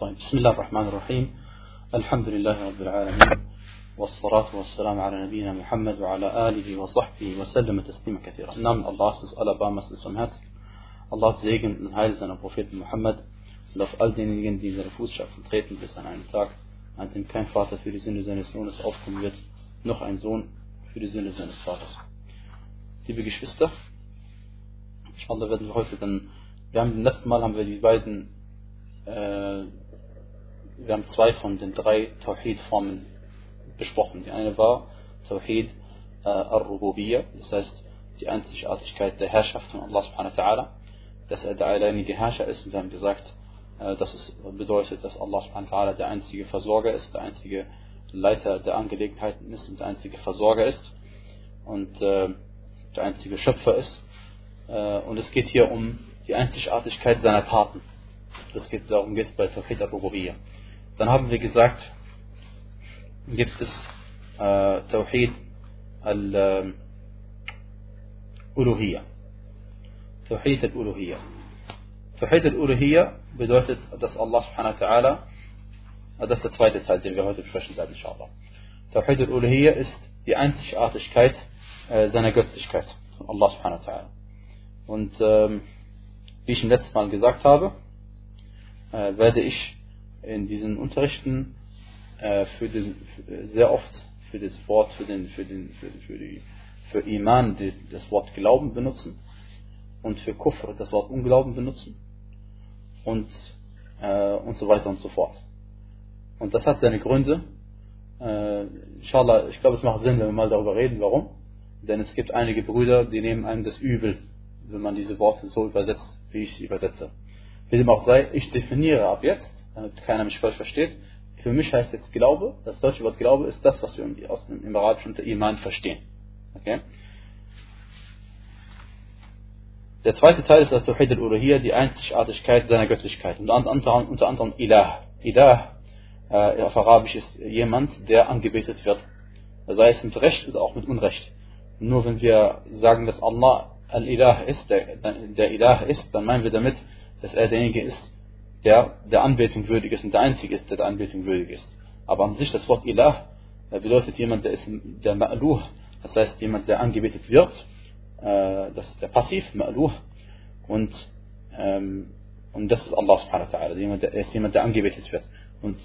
طيب بسم الله الرحمن الرحيم الحمد لله رب العالمين والصلاة والسلام على نبينا محمد وعلى آله وصحبه وسلم تسليما كثيرا Im Allahs des Alabamas ist vom Herz. Allahs Segen und Heil seiner Propheten Muhammad sind auf all denjenigen, die seine Fußstapfen treten bis an einen Tag, an dem kein Vater für die Sünde seines Sohnes aufkommen wird, noch ein Sohn für die Sünde seines Vaters. Liebe Geschwister, inshallah werden wir heute dann, wir haben, letzten Mal haben wir die beiden, äh, wir haben zwei von den drei Tawhid-Formen besprochen. Die eine war Tawhid äh, al-Rububiyya, das heißt die Einzigartigkeit der Herrschaft von Allah subhanahu wa ta'ala, dass er der alleinige Herrscher ist und wir haben gesagt, äh, dass es bedeutet, dass Allah subhanahu wa ta'ala der einzige Versorger ist, der einzige Leiter der Angelegenheiten ist und der einzige Versorger ist und äh, der einzige Schöpfer ist. Äh, und es geht hier um die Einzigartigkeit seiner Taten. Das geht, darum geht es bei Tawhid al-Rububiyya. Dann haben wir gesagt, gibt es äh, Tawhid al-Uluhiyya. Tawhid al-Uluhiyya. Tawhid al-Uluhiyya bedeutet, dass Allah subhanahu wa ta'ala, das ist der zweite Teil, den wir heute besprechen werden, inshallah. Tawhid al-Uluhiyya ist die Einzigartigkeit äh, seiner Göttlichkeit Allah subhanahu wa ta'ala. Und ähm, wie ich im letzten Mal gesagt habe, äh, werde ich in diesen Unterrichten äh, für den, für, sehr oft für das Wort, für den, für den, für, für die, für Iman die, das Wort Glauben benutzen und für Kufr das Wort Unglauben benutzen und, äh, und so weiter und so fort. Und das hat seine Gründe. Äh, inshallah, ich glaube, es macht Sinn, wenn wir mal darüber reden, warum. Denn es gibt einige Brüder, die nehmen einem das übel, wenn man diese Worte so übersetzt, wie ich sie übersetze. Wie dem auch sei, ich definiere ab jetzt, damit keiner mich falsch versteht, für mich heißt jetzt Glaube, das deutsche Wort Glaube ist das, was wir aus dem, im Arabischen unter Iman verstehen. Okay? Der zweite Teil ist das Tawhid al-Uluhiyya, die Einzigartigkeit seiner Göttlichkeit. Und unter, anderem Ilah. Ilah äh, auf Arabisch ist jemand, der angebetet wird. Sei es mit Recht oder auch mit Unrecht. Nur wenn wir sagen, dass Allah Al-Ilah ist, der, der Ilah ist, dann meinen wir damit, dass er derjenige ist, der der Anbetung würdig ist und der Einzige ist, der der Anbetung würdig ist. Aber an sich das Wort Ilah bedeutet jemand, der ist der Ma'luh, das heißt jemand, der angebetet wird, äh, das ist der Passiv, Ma'luh, und, ähm, und das ist Allah subhanahu wa ta'ala, der ist jemand, der angebetet wird. Und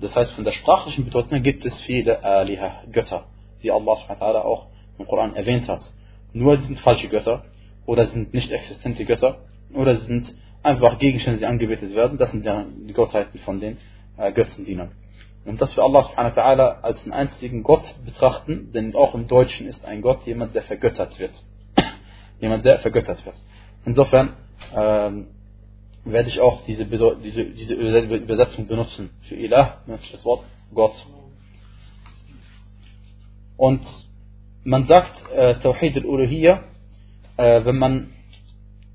das heißt, von der sprachlichen Bedeutung gibt es viele Aliha, Götter, die Allah subhanahu wa ta'ala auch im Koran erwähnt hat. Nur sie sind falsche Götter, oder sind nicht existente Götter, oder sie sind einfach Gegenstände, die angebetet werden. Das sind ja die Gottheiten von den äh, Götzendienern. Und dass wir Allah subhanahu wa als einen einzigen Gott betrachten, denn auch im Deutschen ist ein Gott jemand, der vergöttert wird. jemand, der vergöttert wird. Insofern ähm, werde ich auch diese, diese, diese Übersetzung benutzen. Für Ilah das Wort Gott. Und man sagt äh, Tawhid al-Uluhiyya, äh, wenn man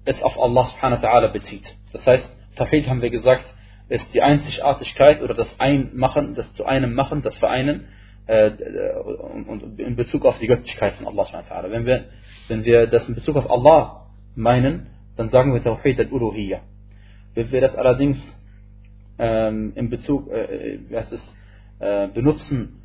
es auf Allah subhanahu wa bezieht. Das heißt, Tawhid haben wir gesagt, ist die Einzigartigkeit oder das Einmachen, das zu einem machen, das Vereinen äh, und, in Bezug auf die Göttlichkeit von Allah subhanahu wa. Wenn wir, wenn wir das in Bezug auf Allah meinen, dann sagen wir Tawhid al-Uluhiyya. Wenn wir das allerdings ähm, in Bezug, äh, was ist, äh, benutzen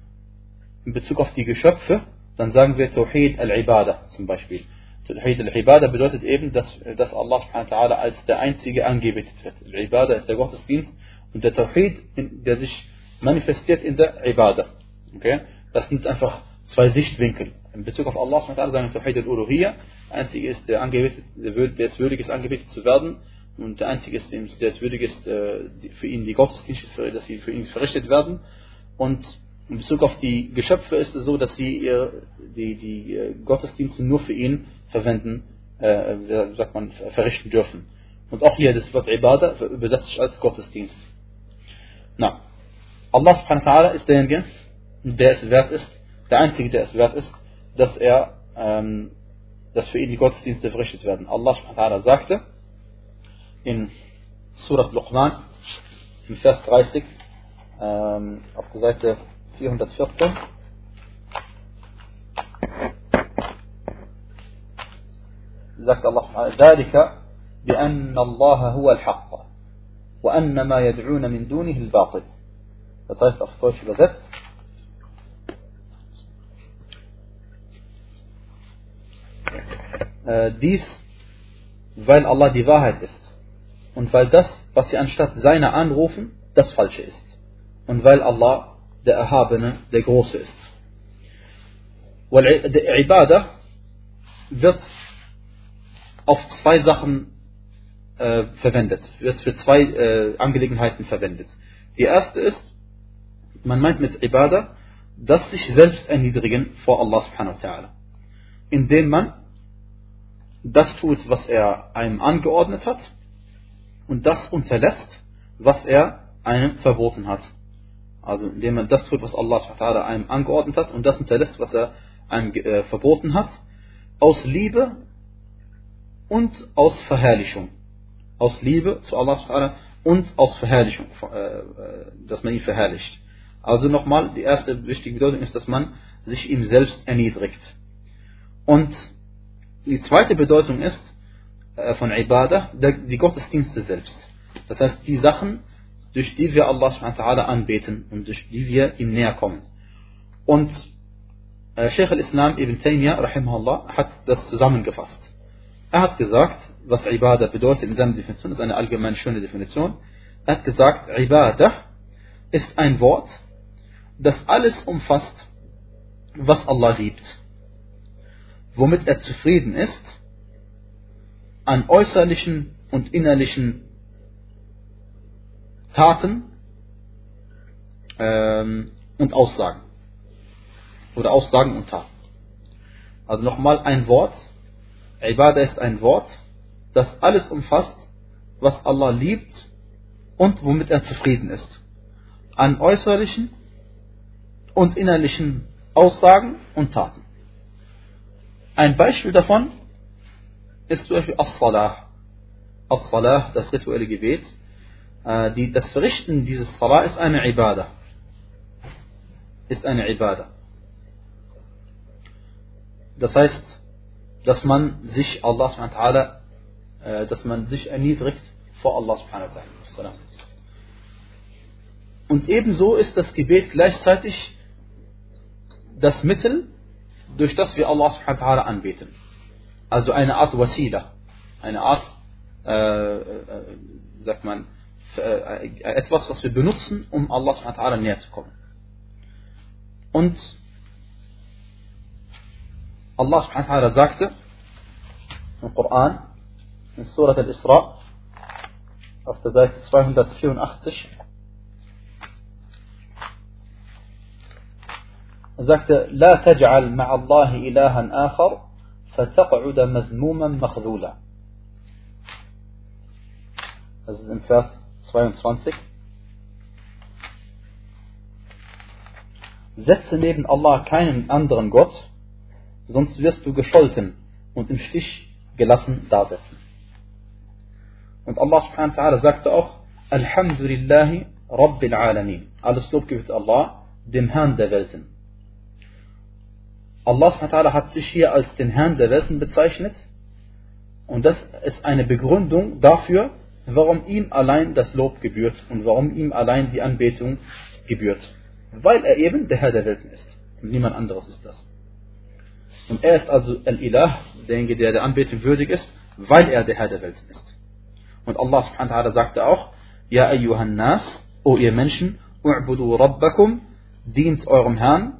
in Bezug auf die Geschöpfe, dann sagen wir Tawhid al-Ibadah zum Beispiel. Tawhid al-Ibadah bedeutet eben, dass, dass Allah subhanahu wa als der Einzige angebetet wird. Al-Ibadah ist der Gottesdienst und der Tawhid, der sich manifestiert in der Ibadah. Okay? Das sind einfach zwei Sichtwinkel. In Bezug auf Allah subhanahu wa ta'ala sagen Tawhid al-Uluhiyya. Der Einzige ist, der, angebetet, der es würdig ist, angebetet zu werden. Und der Einzige ist, der es würdig ist, äh, für ihn die Gottesdienste, dass sie für ihn verrichtet werden. Und in Bezug auf die Geschöpfe ist es so, dass sie die, die äh, Gottesdienste nur für ihn verwenden, äh, sagt man, verrichten dürfen. Und auch hier das Wort Ibadah übersetzt sich als Gottesdienst. Na, Allah subhanahu wa ta'ala ist derjenige, der es wert ist, der Einzige, der es wert ist, dass er, ähm, dass für ihn die Gottesdienste verrichtet werden. Allah subhanahu wa ta'ala sagte in Surat Luqman, im Vers 30, ähm, auf der Seite 414, sagt Allah ذلك بأن الله هو الحق وأن ما يدعون من دونه الباطل Das heißt auf äh, dies, weil Allah die Wahrheit ist und weil das, was sie anstatt seiner anrufen, das Falsche ist und weil Allah der Erhabene, der Große ist. Der Ibadah wird auf zwei Sachen äh, verwendet, wird für zwei äh, Angelegenheiten verwendet. Die erste ist, man meint mit Ibadah, das sich selbst erniedrigen vor Allah subhanahu wa ta'ala. Indem man das tut, was er einem angeordnet hat und das unterlässt, was er einem verboten hat. Also indem man das tut, was Allah subhanahu wa ta'ala einem angeordnet hat und das unterlässt, was er einem äh, verboten hat, aus Liebe und aus Verherrlichung. Aus Liebe zu Allah und aus Verherrlichung, äh, äh, dass man ihn verherrlicht. Also nochmal, die erste wichtige Bedeutung ist, dass man sich ihm selbst erniedrigt. Und die zweite Bedeutung ist äh, von Ibadah, die Gottesdienste selbst. Das heißt, die Sachen, durch die wir Allah anbeten und durch die wir ihm näher kommen. Und Sheikh al-Islam ibn Taymiyyah rahimahullah hat das zusammengefasst. Er hat gesagt, was Ibadah bedeutet in seiner Definition, ist eine allgemein schöne Definition. Er hat gesagt, Ibadah ist ein Wort, das alles umfasst, was Allah liebt, womit er zufrieden ist, an äußerlichen und innerlichen Taten ähm, und Aussagen. Oder Aussagen und Taten. Also nochmal ein Wort. Ibadah ist ein Wort, das alles umfasst, was Allah liebt und womit er zufrieden ist. An äußerlichen und innerlichen Aussagen und Taten. Ein Beispiel davon ist zum Beispiel As-Salah. As-Salah, das rituelle Gebet. Äh, das Verrichten dieses Salah ist eine Ibadah. Ist eine Ibadah. Das heißt, dass man sich Allah subhanahu äh, dass man sich erniedrigt vor Allah subhanahu wa. Und ebenso ist das Gebet gleichzeitig das Mittel, durch das wir Allah subhanahu wa anbeten. Also eine Art Wasila, eine Art, äh, äh, sagt man, äh, etwas, was wir benutzen, um Allah subhanahu wa näher zu kommen. Und Allah subhanahu wa ta'ala sagte im Koran, in Surat al-Isra, auf der Seite 284, er sagte, لا تجعل مع الله إلها آخر فتقعد مذموما مخذولا. Das ist im Vers 22. Setze neben Allah keinen anderen Gott, sonst wirst du gescholten und im Stich gelassen dasitzen. Und Allah subhanahu wa ta'ala sagte auch, Alhamdulillahi Rabbil Alamin. Alles Lob gibt Allah, dem Herrn der Welten. Allah subhanahu wa ta'ala hat sich hier als den Herrn der Welten bezeichnet. Und das ist eine Begründung dafür, warum ihm allein das Lob gebührt und warum ihm allein die Anbetung gebührt. Weil er eben der Herr der Welten ist. Und niemand anderes ist das. Und er ist also Al-Ilah, derjenige, der der Anbetung würdig ist, weil er der Herr der Welt ist. Und Allah subhanahu wa sagte auch, Ja ayyuhan nas, o ihr Menschen, u'budu rabbakum, dient eurem Herrn,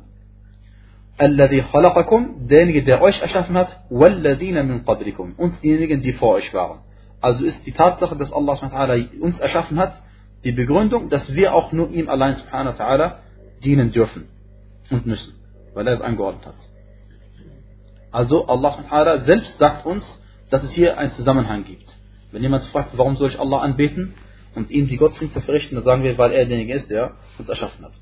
alladhi khalaqakum, derjenige, der euch erschaffen hat, walladina min qablikum, und diejenigen, die vor euch waren. Also ist die Tatsache, dass Allah uns erschaffen hat, die Begründung, dass wir auch nur ihm allein subhanahu wa dienen dürfen und müssen, weil er es angeordnet hat. Also Allah selbst sagt uns, dass es hier einen Zusammenhang gibt. Wenn jemand fragt, warum soll ich Allah anbeten und ihm die Gottesdienste verrichten, dann sagen wir, weil er derjenige ist, der uns erschaffen hat.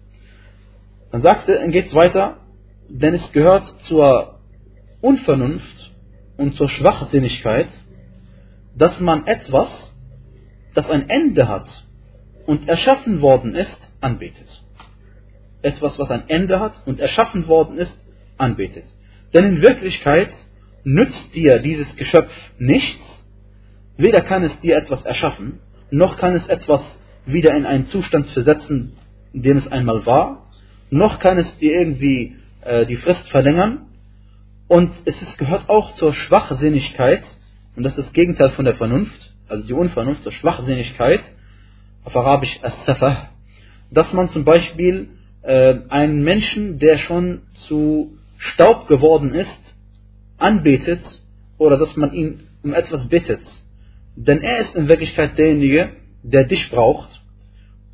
Dann sagt er, dann geht es weiter, denn es gehört zur Unvernunft und zur Schwachsinnigkeit, dass man etwas, das ein Ende hat und erschaffen worden ist, anbetet. Etwas, was ein Ende hat und erschaffen worden ist, anbetet. Denn in Wirklichkeit nützt dir dieses Geschöpf nichts, weder kann es dir etwas erschaffen, noch kann es etwas wieder in einen Zustand versetzen, in dem es einmal war, noch kann es dir irgendwie äh, die Frist verlängern. Und es ist, gehört auch zur Schwachsinnigkeit, und das ist das Gegenteil von der Vernunft, also die Unvernunft, zur Schwachsinnigkeit, auf Arabisch as-safah, dass man zum Beispiel äh, einen Menschen, der schon zu Staub geworden ist, anbetet oder dass man ihn um etwas bittet. Denn er ist in Wirklichkeit derjenige, der dich braucht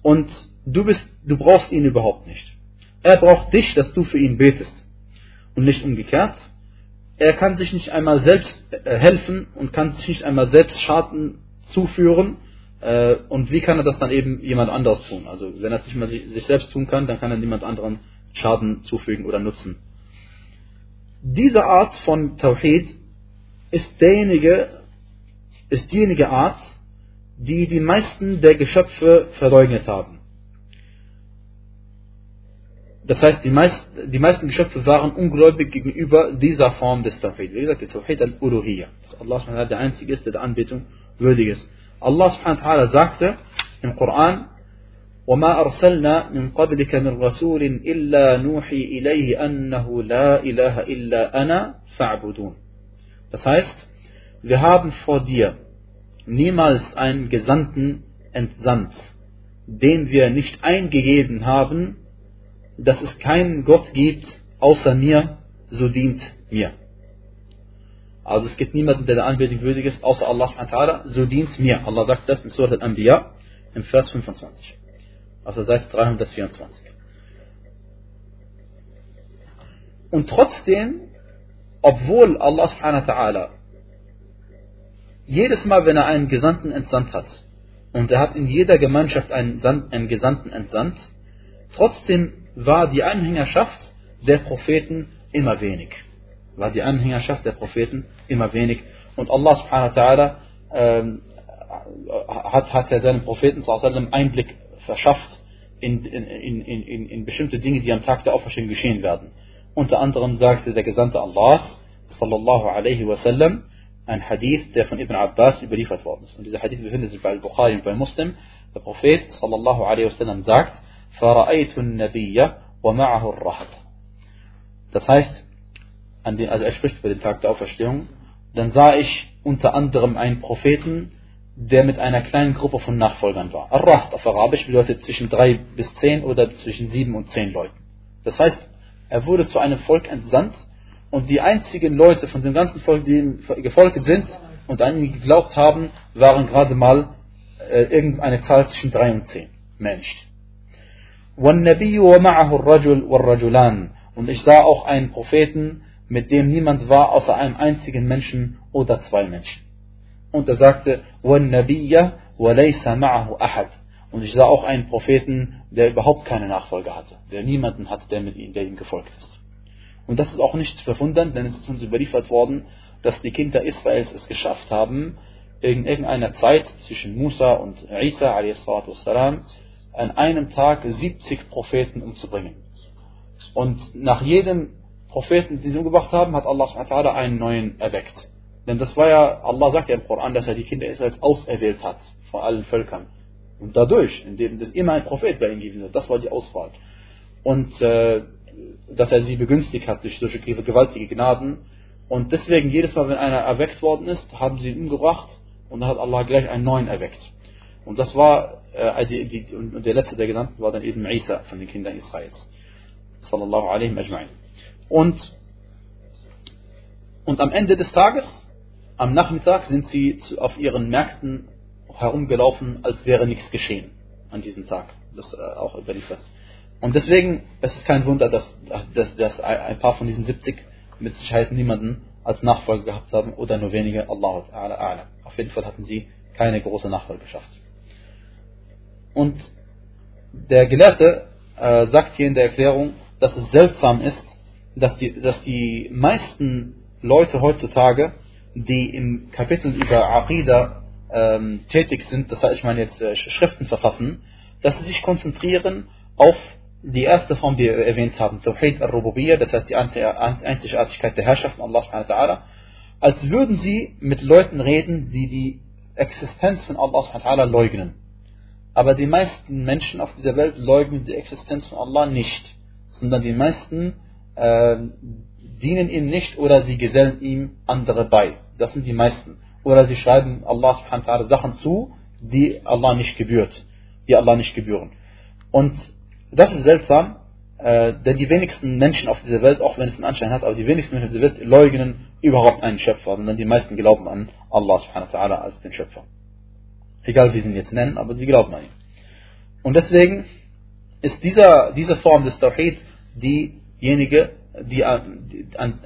und du, bist, du brauchst ihn überhaupt nicht. Er braucht dich, dass du für ihn betest und nicht umgekehrt. Er kann sich nicht einmal selbst äh, helfen und kann sich nicht einmal selbst Schaden zuführen. Äh, und wie kann er das dann eben jemand anders tun? Also wenn er es nicht mal sich selbst tun kann, dann kann er niemand anderen Schaden zufügen oder nutzen. Diese Art von Tawhid ist derjenige, ist diejenige Art, die die meisten der Geschöpfe verleugnet haben. Das heißt, die, meist, die meisten Geschöpfe waren ungläubig gegenüber dieser Form des Tawhid. Wie gesagt, der Tawhid al-Uluhiyya. Dass Allah subhanahu der Einzige ist, der der Anbetung würdig ist. Allah subhanahu wa sagte im Koran, وما أرسلنا من قبلك من رسول إلا نوحي إليه أنه لا إله إلا أنا فاعبدون. Das heißt, wir haben vor dir niemals einen Gesandten entsandt, den wir nicht eingegeben haben, dass es keinen Gott gibt außer mir, so dient mir. Also es gibt niemanden, der der Anbetung würdig ist, außer Allah, so dient mir. Allah sagt das in Surah Al-Anbiya im Vers 25 auf der Seite 324. Und trotzdem, obwohl Allah subhanahu wa ta'ala jedes Mal, wenn er einen Gesandten entsandt hat, und er hat in jeder Gemeinschaft einen, einen Gesandten entsandt, trotzdem war die Anhängerschaft der Propheten immer wenig. War die Anhängerschaft der Propheten immer wenig. Und Allah subhanahu wa ta'ala ähm, hat, hat er seinen Propheten Einblick verschafft in, in, in, in, in bestimmte Dinge, die am Tag der Auferstehung geschehen werden. Unter anderem sagte der Gesandte Allahs, sallallahu alaihi wasallam, ein Hadith, der von Ibn Abbas überliefert worden ist. Und dieser Hadith befindet sich bei Al-Bukhari und bei Muslim. Der Prophet, sallallahu alaihi wasallam, sagt, فَرَأَيْتُ النَّبِيَّ وَمَعَهُ الرَّحَةَ Das heißt, also er spricht über den Tag der Auferstehung, dann sah ich unter anderem einen Propheten, der mit einer kleinen Gruppe von Nachfolgern war. Ar-Raht auf Arabisch bedeutet zwischen drei bis zehn oder zwischen sieben und zehn Leuten. Das heißt, er wurde zu einem Volk entsandt und die einzigen Leute von dem ganzen Volk, die ihm gefolgt sind und an ihn geglaubt haben, waren gerade mal äh, irgendeine Zahl zwischen drei und zehn. Mensch. Und ich sah auch einen Propheten, mit dem niemand war außer einem einzigen Menschen oder zwei Menschen Und er sagte, Und ich sah auch einen Propheten, der überhaupt keine Nachfolger hatte, der niemanden hatte, der, mit ihm, der ihm gefolgt ist. Und das ist auch nicht verwundern, denn es ist uns überliefert worden, dass die Kinder Israels es geschafft haben, in irgendeiner Zeit zwischen Musa und Isa والسلام, an einem Tag 70 Propheten umzubringen. Und nach jedem Propheten, den sie umgebracht haben, hat Allah einen neuen erweckt. Denn das war ja, Allah sagt ja im Koran, dass er die Kinder Israels auserwählt hat vor allen Völkern. Und dadurch, indem es immer ein Prophet bei ihnen gewesen ist, das war die Auswahl. Und äh, dass er sie begünstigt hat durch solche gewaltige Gnaden. Und deswegen, jedes Mal, wenn einer erweckt worden ist, haben sie ihn umgebracht und dann hat Allah gleich einen neuen erweckt. Und das war, äh, die, die, und der letzte der genannten war dann eben Isa von den Kindern Israels. Sallallahu alaihi ajma'in. Und, und am Ende des Tages am Nachmittag sind sie auf ihren Märkten herumgelaufen, als wäre nichts geschehen an diesem Tag. Das äh, auch überliefert. Und deswegen es ist kein Wunder, dass, dass, dass ein paar von diesen 70 mit Sicherheit niemanden als Nachfolger gehabt haben oder nur wenige. Allah Ta'ala Auf jeden Fall hatten sie keine große Nachfolgerschaft. Und der Gelehrte äh, sagt hier in der Erklärung, dass es seltsam ist, dass die, dass die meisten Leute heutzutage die im Kapitel über Aqidah ähm, tätig sind, das heißt, ich meine jetzt äh, Schriften verfassen, dass sie sich konzentrieren auf die erste Form, die wir erwähnt haben, Tawhid al-Rububiyyah, das heißt die Einzigartigkeit der Herrschaft von Allah als würden sie mit Leuten reden, die die Existenz von Allah leugnen. Aber die meisten Menschen auf dieser Welt leugnen die Existenz von Allah nicht, sondern die meisten äh, dienen ihm nicht oder sie gesellen ihm andere bei. Das sind die meisten. Oder sie schreiben Allah subhanahu wa Sachen zu, die Allah nicht gebührt, die Allah nicht gebühren. Und das ist seltsam, äh, denn die wenigsten Menschen auf dieser Welt, auch wenn es einen Anschein hat, aber die wenigsten Menschen auf dieser Welt leugnen überhaupt einen Schöpfer, sondern die meisten glauben an Allah subhanahu wa als den Schöpfer. Egal wie sie ihn jetzt nennen, aber sie glauben an ihn. Und deswegen ist dieser, diese Form des Tawhid diejenige, die, die, an,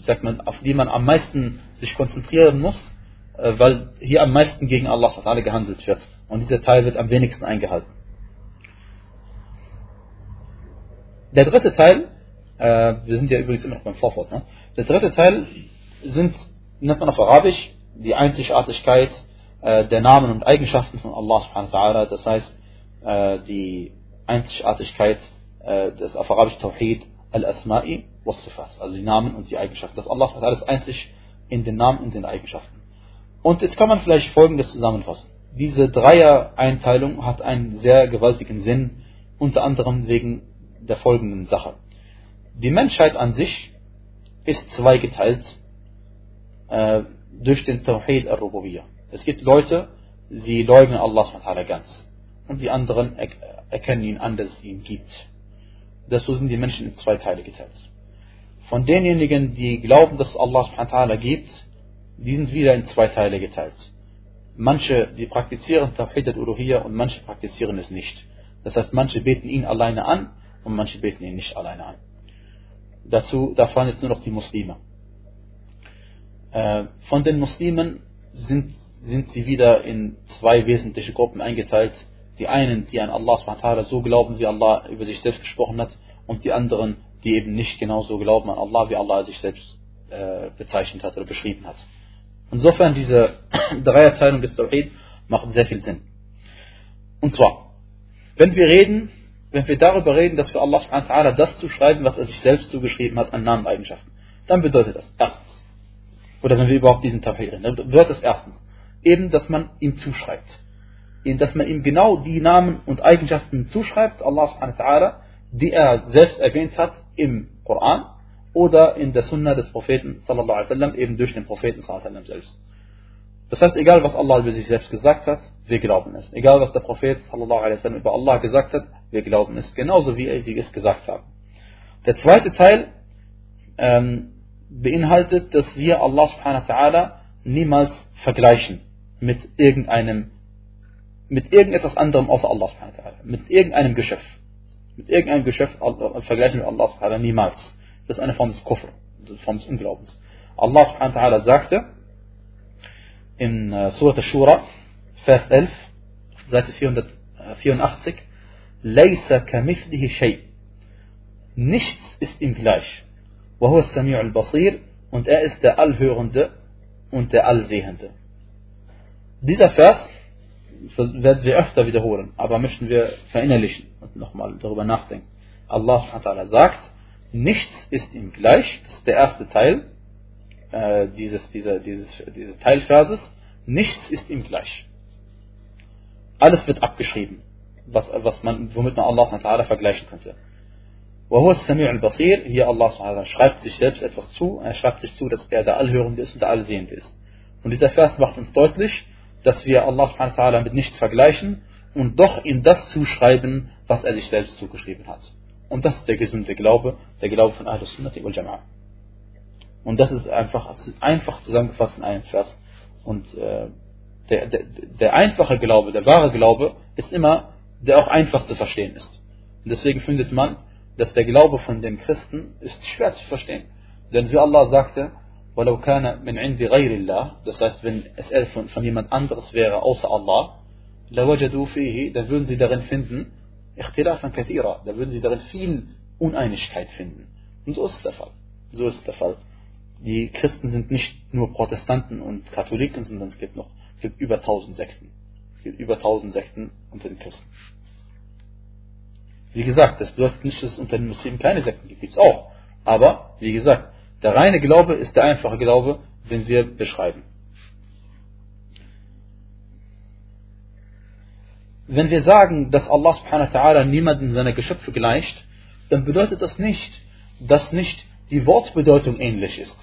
sagt man, auf die man am meisten sich konzentrieren muss, äh, weil hier am meisten gegen Allah gehandelt wird. Und dieser Teil wird am wenigsten eingehalten. Der dritte Teil, äh, wir sind ja übrigens immer noch beim Vorwort, ne? der dritte Teil sind, nennt man auf Arabisch, die Einzigartigkeit äh, der Namen und Eigenschaften von Allah das heißt äh, die Einzigartigkeit äh, des auf Arabisch Tawhid al-Asma'i was Sifat, also die Namen und die Eigenschaften. Das Allah ist einzig in den Namen und den Eigenschaften. Und jetzt kann man vielleicht Folgendes zusammenfassen. Diese Dreier-Einteilung hat einen sehr gewaltigen Sinn, unter anderem wegen der folgenden Sache. Die Menschheit an sich ist zweigeteilt äh, durch den Tawhid al-Rububiyyah. Es gibt Leute, sie leugnen Allah ganz und die anderen er erkennen ihn an, dass es ihn gibt. Deshalb sind die Menschen in zwei Teile geteilt. Von denjenigen, die glauben, dass es Allah subhanahu gibt, die sind wieder in zwei Teile geteilt. Manche, die praktizieren Tawhid al-Uluhiyya und manche praktizieren es nicht. Das heißt, manche beten ihn alleine an und manche beten ihn nicht alleine an. Dazu, da fahren jetzt nur noch die Muslime. Äh, von den Muslimen sind, sind sie wieder in zwei wesentliche Gruppen eingeteilt. Die einen, die an Allah subhanahu so glauben, wie Allah über sich selbst gesprochen hat, und die anderen, die eben nicht genauso glauben an Allah, wie Allah sich selbst äh, bezeichnet hat oder beschrieben hat. Insofern diese Dreierteilung des Tawhid macht sehr viel Sinn. Und zwar, wenn wir reden wenn wir darüber reden, dass wir Allah subhanahu das zuschreiben, was er sich selbst zugeschrieben hat an Nameneigenschaften, dann bedeutet das erstens, oder wenn wir überhaupt diesen Tafsir reden, dann bedeutet das erstens, eben, dass man ihm zuschreibt. Dass man ihm genau die Namen und Eigenschaften zuschreibt, Allah subhanahu wa die er selbst erwähnt hat im Koran oder in der Sunna des Propheten sallallahu alaihi wasallam, eben durch den Propheten sallallahu alaihi wasallam selbst. Das heißt, egal was Allah über sich selbst gesagt hat, wir glauben es. Egal was der Prophet sallallahu alaihi wasallam über Allah gesagt hat, wir glauben es. Genauso wie sie es gesagt haben. Der zweite Teil ähm, beinhaltet, dass wir Allah subhanahu wa ta'ala niemals vergleichen mit irgendeinem, mit irgendetwas anderem außer Allah subhanahu wa ta'ala. Mit irgendeinem Geschöpf. Mit irgendeinem Geschöpf vergleichen wir Allah subhanahu wa ta'ala niemals. Das ist eine Form des Kufr, eine Form des Unglaubens. Allah subhanahu wa ta'ala sagte, in äh, Surat al-Shura, Vers 11, Seite 484, Laysa kamithlihi shay. Nichts ist ihm gleich. وهو السميع البصير und er ist der Allhörende und der Allsehende. Dieser Vers werden wir öfter wiederholen, aber möchten wir verinnerlichen und nochmal darüber nachdenken. Allah subhanahu sagt, nichts ist ihm gleich, das ist der erste Teil, äh, dieses, dieser, dieses, dieses Teilverses, nichts ist ihm gleich. Alles wird abgeschrieben, was, was man, womit man Allah vergleichen könnte. وهو السميع البصير hier Allah schreibt sich selbst etwas zu, er schreibt sich zu, dass er der Allhörende ist und der Allsehende ist. Und dieser Vers macht uns deutlich, dass wir Allah mit nichts vergleichen und doch ihm das zuschreiben, was er sich selbst zugeschrieben hat. Und das ist der gesunde Glaube, der Glaube von Ahlus Sunnati wal Jama'ah. Und das ist einfach, einfach zusammengefasst in einem Vers. Und äh, der, der, der einfache Glaube, der wahre Glaube, ist immer, der auch einfach zu verstehen ist. Und deswegen findet man, dass der Glaube von den Christen ist schwer zu verstehen. Denn wie Allah sagte, وَلَوْ كَانَ مِنْ عِنْدِ غَيْرِ اللَّهِ Das heißt, wenn es von, von jemand anderes wäre, außer Allah, لَوَجَدُوا فِيهِ Da würden sie darin finden, اختلافا كثيرا Da würden sie darin viel Uneinigkeit finden. Und so ist der Fall. So ist der Fall die Christen sind nicht nur Protestanten und Katholiken, sondern es gibt noch es gibt über tausend Sekten. Es gibt über tausend Sekten unter den Christen. Wie gesagt, das bedeutet nicht, dass es unter den Muslimen keine Sekten gibt. Gibt es auch. Aber, wie gesagt, der reine Glaube ist der einfache Glaube, den wir beschreiben. wenn wir sagen, dass Allah subhanahu wa ta'ala niemanden seiner Geschöpfe gleicht, dann bedeutet das nicht, dass nicht die Wortbedeutung ähnlich ist.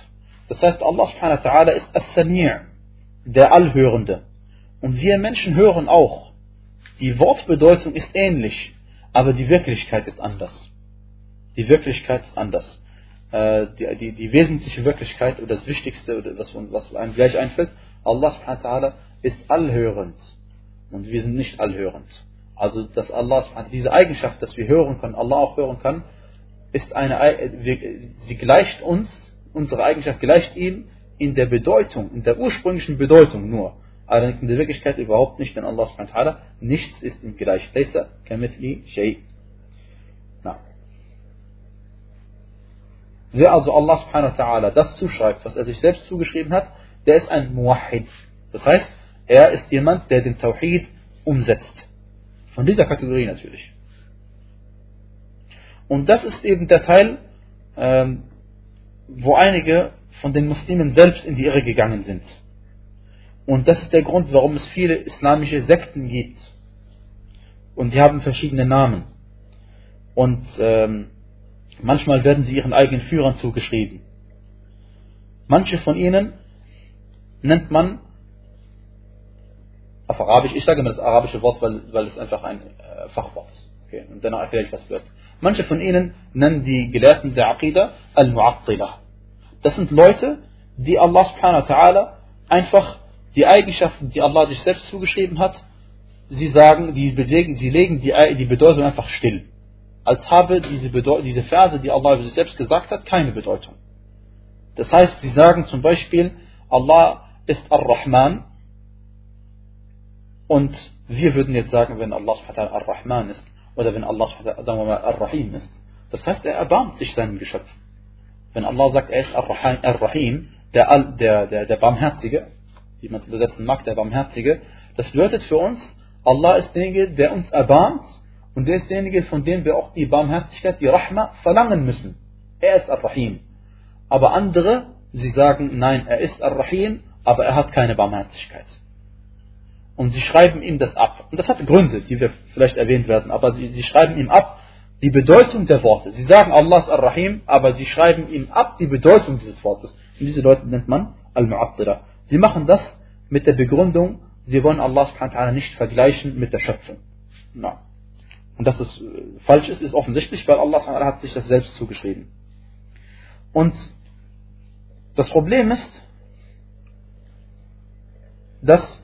Das heißt, Allah subhanahu wa ta'ala ist As-Sami' der Allhörende. Und wir Menschen hören auch. Die Wortbedeutung ist ähnlich, aber die Wirklichkeit ist anders. Die Wirklichkeit ist anders. Äh, die, die, die wesentliche Wirklichkeit oder das Wichtigste, oder das, was einem gleich einfällt, Allah subhanahu wa ist allhörend. Und wir sind nicht allhörend. Also, dass Allah, diese Eigenschaft, dass wir hören können, Allah auch hören kann, ist eine, sie gleicht uns, unsere Eigenschaft gleicht ihm in der Bedeutung, in der ursprünglichen Bedeutung nur. Allerdings in der Wirklichkeit überhaupt nicht, denn Allah subhanahu wa nichts ist ihm gleich. Laysa kamithli shay. Na. Wer also Allah subhanahu wa ta'ala das zuschreibt, was er sich selbst zugeschrieben hat, der ist ein Muwahid. Das heißt, er ist jemand, der den Tawhid umsetzt. Von dieser Kategorie natürlich. Und das ist eben der Teil, ähm, wo einige von den Muslimen selbst in die Irre gegangen sind. Und das ist der Grund, warum es viele islamische Sekten gibt. Und die haben verschiedene Namen. Und ähm, manchmal werden sie ihren eigenen Führern zugeschrieben. Manche von ihnen nennt man auf Arabisch, ich sage immer das arabische Wort, weil, weil es einfach ein äh, Fachwort ist. Okay, und danach erkläre ich, was wird. Manche von ihnen nennen die Gelehrten der Aqidah Al-Mu'attila. Das sind Leute, die Allah subhanahu wa ta'ala einfach die Eigenschaften, die Allah sich selbst zugeschrieben hat, sie sagen, die, belegen, sie legen die, die Bedeutung einfach still. Als habe diese, diese Verse, die Allah über sich selbst gesagt hat, keine Bedeutung. Das heißt, sie sagen zum Beispiel, Allah ist Ar-Rahman und wir würden jetzt sagen, wenn Allah Ar-Rahman ist oder wenn Allah Ar-Rahim ist, das heißt, er erbarmt sich seinem Geschöpf. Wenn Allah sagt, er ist Ar-Rahim, der, der, der, der Barmherzige, wie man es übersetzen mag, der Barmherzige, das bedeutet für uns, Allah ist derjenige, der uns erbarmt und der ist derjenige, von dem wir auch die Barmherzigkeit, die Rahma verlangen müssen. Er ist Ar-Rahim. Aber andere, sie sagen, nein, er ist Ar-Rahim, aber er hat keine Barmherzigkeit und sie schreiben ihm das ab. Und das hat Gründe, die wir vielleicht erwähnt werden, aber sie, sie schreiben ihm ab die Bedeutung der Worte. Sie sagen Allah ist Ar-Rahim, aber sie schreiben ihm ab die Bedeutung dieses Wortes. Und diese Leute nennt man Al-Mu'attira. Sie machen das mit der Begründung, sie wollen Allah nicht vergleichen mit der Schöpfung. Na. Und dass es äh, falsch ist, ist offensichtlich, weil Allah hat sich das selbst zugeschrieben. Und das Problem ist, dass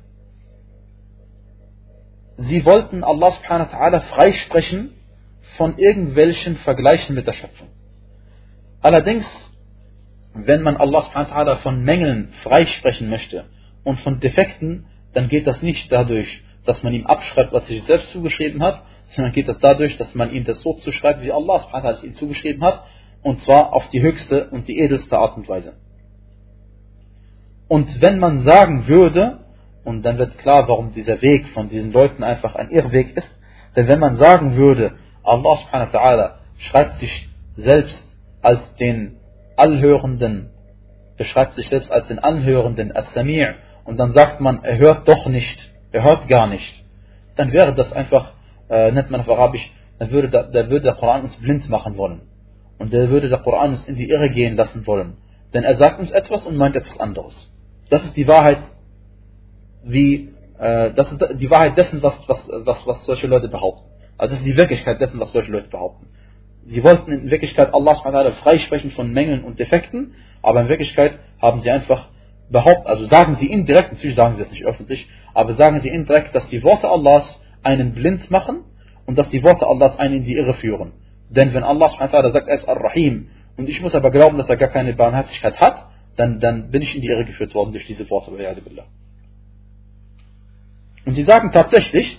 sie wollten Allah subhanahu wa freisprechen von irgendwelchen Vergleichen mit der Schöpfung. Allerdings, wenn man Allah subhanahu wa von Mängeln freisprechen möchte und von Defekten, dann geht das nicht dadurch, dass man ihm abschreibt, was sich selbst zugeschrieben hat, sondern geht das dadurch, dass man ihm das so zuschreibt, wie Allah subhanahu es ihm zugeschrieben hat, und zwar auf die höchste und die edelste Art und Weise. Und wenn man sagen würde, und dann wird klar, warum dieser Weg von diesen Leuten einfach ein Irrweg ist. Denn wenn man sagen würde, Allah subhanahu wa ta'ala schreibt sich selbst als den Allhörenden, beschreibt sich selbst als den Anhörenden, als Samir, und dann sagt man, er hört doch nicht, er hört gar nicht, dann wäre das einfach, äh, nennt man auf Arabisch, dann würde der, der, würde der Koran uns blind machen wollen. Und der würde der Koran uns in die Irre gehen lassen wollen. Denn er sagt uns etwas und meint etwas anderes. Das ist die Wahrheit wie, äh, das ist die Wahrheit dessen, was, was, was, was solche Leute behaupten. Also das ist die Wirklichkeit dessen, was solche Leute behaupten. Sie wollten in Wirklichkeit Allah freisprechen von Mängeln und Defekten, aber in Wirklichkeit haben sie einfach behauptet, also sagen sie indirekt, natürlich sagen sie das nicht öffentlich, aber sagen sie indirekt, dass die Worte Allahs einen blind machen und dass die Worte Allahs einen in die Irre führen. Denn wenn Allah sagt, er ist Ar-Rahim und ich muss aber glauben, dass er gar keine Barmherzigkeit hat, dann, dann bin ich in die Irre geführt worden durch diese Worte. Und sie sagen tatsächlich,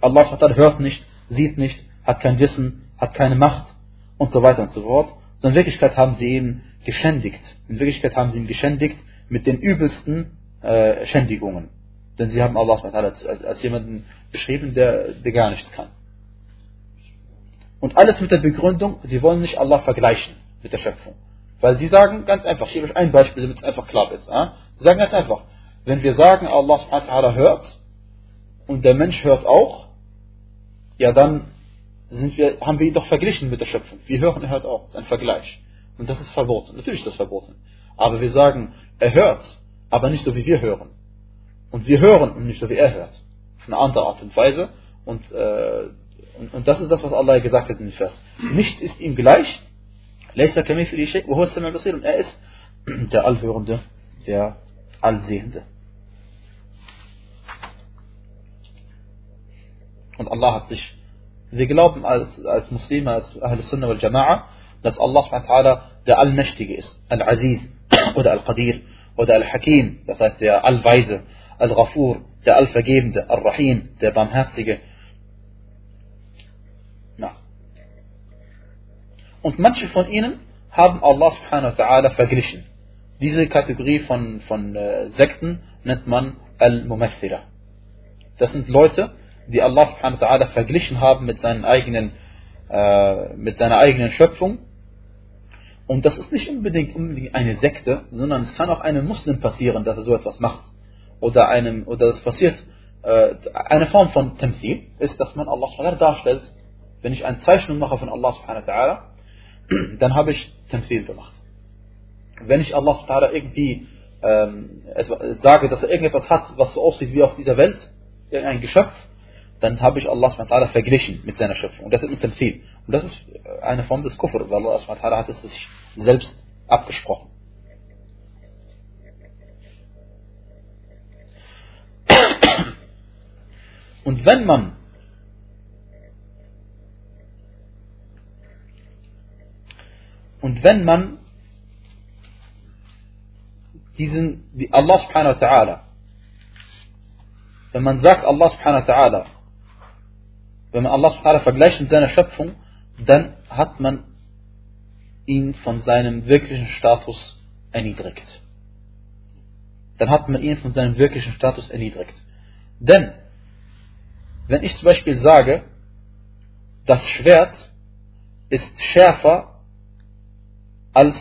Allah hört nicht, sieht nicht, hat kein Wissen, hat keine Macht und so weiter und so fort. Sondern in Wirklichkeit haben sie ihn geschändigt. In Wirklichkeit haben sie ihn geschändigt mit den übelsten äh, Schändigungen. Denn sie haben Allah als, als, als jemanden beschrieben, der, der gar nichts kann. Und alles mit der Begründung, sie wollen nicht Allah vergleichen mit der Schöpfung. Weil sie sagen ganz einfach, ich gebe euch ein Beispiel, damit es einfach klar ist. Äh? Sie sagen ganz einfach, wenn wir sagen, Allah hört, und der Mensch hört auch, ja dann sind wir, haben wir ihn doch verglichen mit der Schöpfung. Wir hören, er hört auch. Das ist ein Vergleich. Und das ist verboten. Natürlich ist das verboten. Aber wir sagen, er hört, aber nicht so wie wir hören. Und wir hören und nicht so wie er hört. Auf eine andere Art und Weise. Und, äh, und, und, das ist das, was Allah gesagt hat in dem Vers. Nicht ist ihm gleich. Und er ist der Allhörende, der Allsehende. Und Allah hat sich, wir glauben als, als Muslime, als Ahl Sunnah wal Jama'a, dass Allah der Allmächtige ist, Al-Aziz oder Al-Qadir oder Al-Hakim, das heißt der Allweise, Al-Ghafur, der Allvergebende, Al-Rahim, der Barmherzige. Na. Und manche von ihnen haben Allah subhanahu wa ta'ala verglichen. Diese Kategorie von, von äh, Sekten nennt man Al-Mumathila. Das sind Leute, die Allah subhanahu wa ta'ala verglichen haben mit, seinen eigenen, äh, mit seiner eigenen Schöpfung und das ist nicht unbedingt, unbedingt eine Sekte, sondern es kann auch einem Muslim passieren, dass er so etwas macht. Oder einem, oder es passiert, äh, eine Form von Temthil ist, dass man Allah darstellt. Wenn ich eine Zeichnung mache von Allah subhanahu wa ta'ala, dann habe ich Temthil gemacht. Wenn ich Allah wa irgendwie ähm, sage, dass er irgendetwas hat, was so aussieht wie auf dieser Welt, irgendein Geschöpf, dann habe ich Allah subhanahu verglichen mit seiner Schöpfung. Und das ist mit Temthil. Und das ist eine Form des Kufr, weil Allah subhanahu hat es sich selbst abgesprochen. Und wenn man und wenn man diesen, die Allah subhanahu wa ta'ala, wenn man sagt Allah subhanahu wa ta'ala, wenn man Allah subhanahu wa ta'ala vergleicht mit seiner Schöpfung, dann hat man ihn von seinem wirklichen Status erniedrigt. Dann hat man ihn von seinem wirklichen Status erniedrigt. Denn, wenn ich zum Beispiel sage, das Schwert ist schärfer als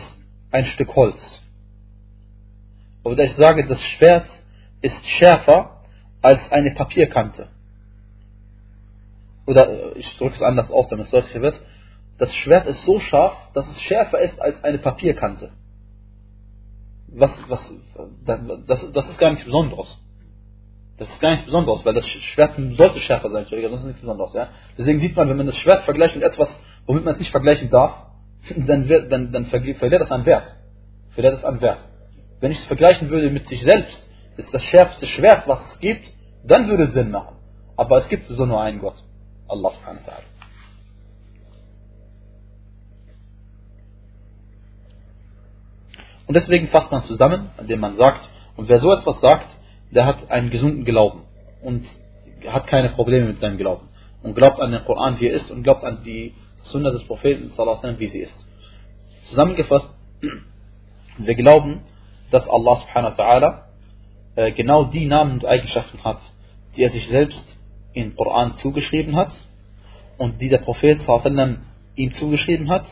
ein Stück Holz. Oder ich sage, das Schwert ist schärfer als eine Papierkante. Oder ich drücke es anders aus, damit es deutlicher wird das Schwert ist so scharf, dass es schärfer ist als eine Papierkante. Was, was, das, das ist gar nichts Besonderes. Das ist gar nichts Besonderes, weil das Schwert sollte schärfer sein, das ist nichts Besonderes. Ja? Deswegen sieht man, wenn man das Schwert vergleicht mit etwas, womit man es nicht vergleichen darf, dann, wird, dann, dann verliert das an Wert. Verliert das an Wert. Wenn ich es vergleichen würde mit sich selbst, ist das schärfste Schwert, was es gibt, dann würde es Sinn machen. Aber es gibt so nur einen Gott. Allah subhanahu wa ta'ala. Und deswegen fasst man zusammen, indem man sagt, und wer so etwas sagt, der hat einen gesunden Glauben und hat keine Probleme mit seinem Glauben und glaubt an den Koran, wie er ist und glaubt an die Sunna des Propheten, wie sie ist. Zusammengefasst, wir glauben, dass Allah subhanahu wa ta'ala äh, genau die Namen und Eigenschaften hat, die er sich selbst im Koran zugeschrieben hat und die der Prophet ihm zugeschrieben hat,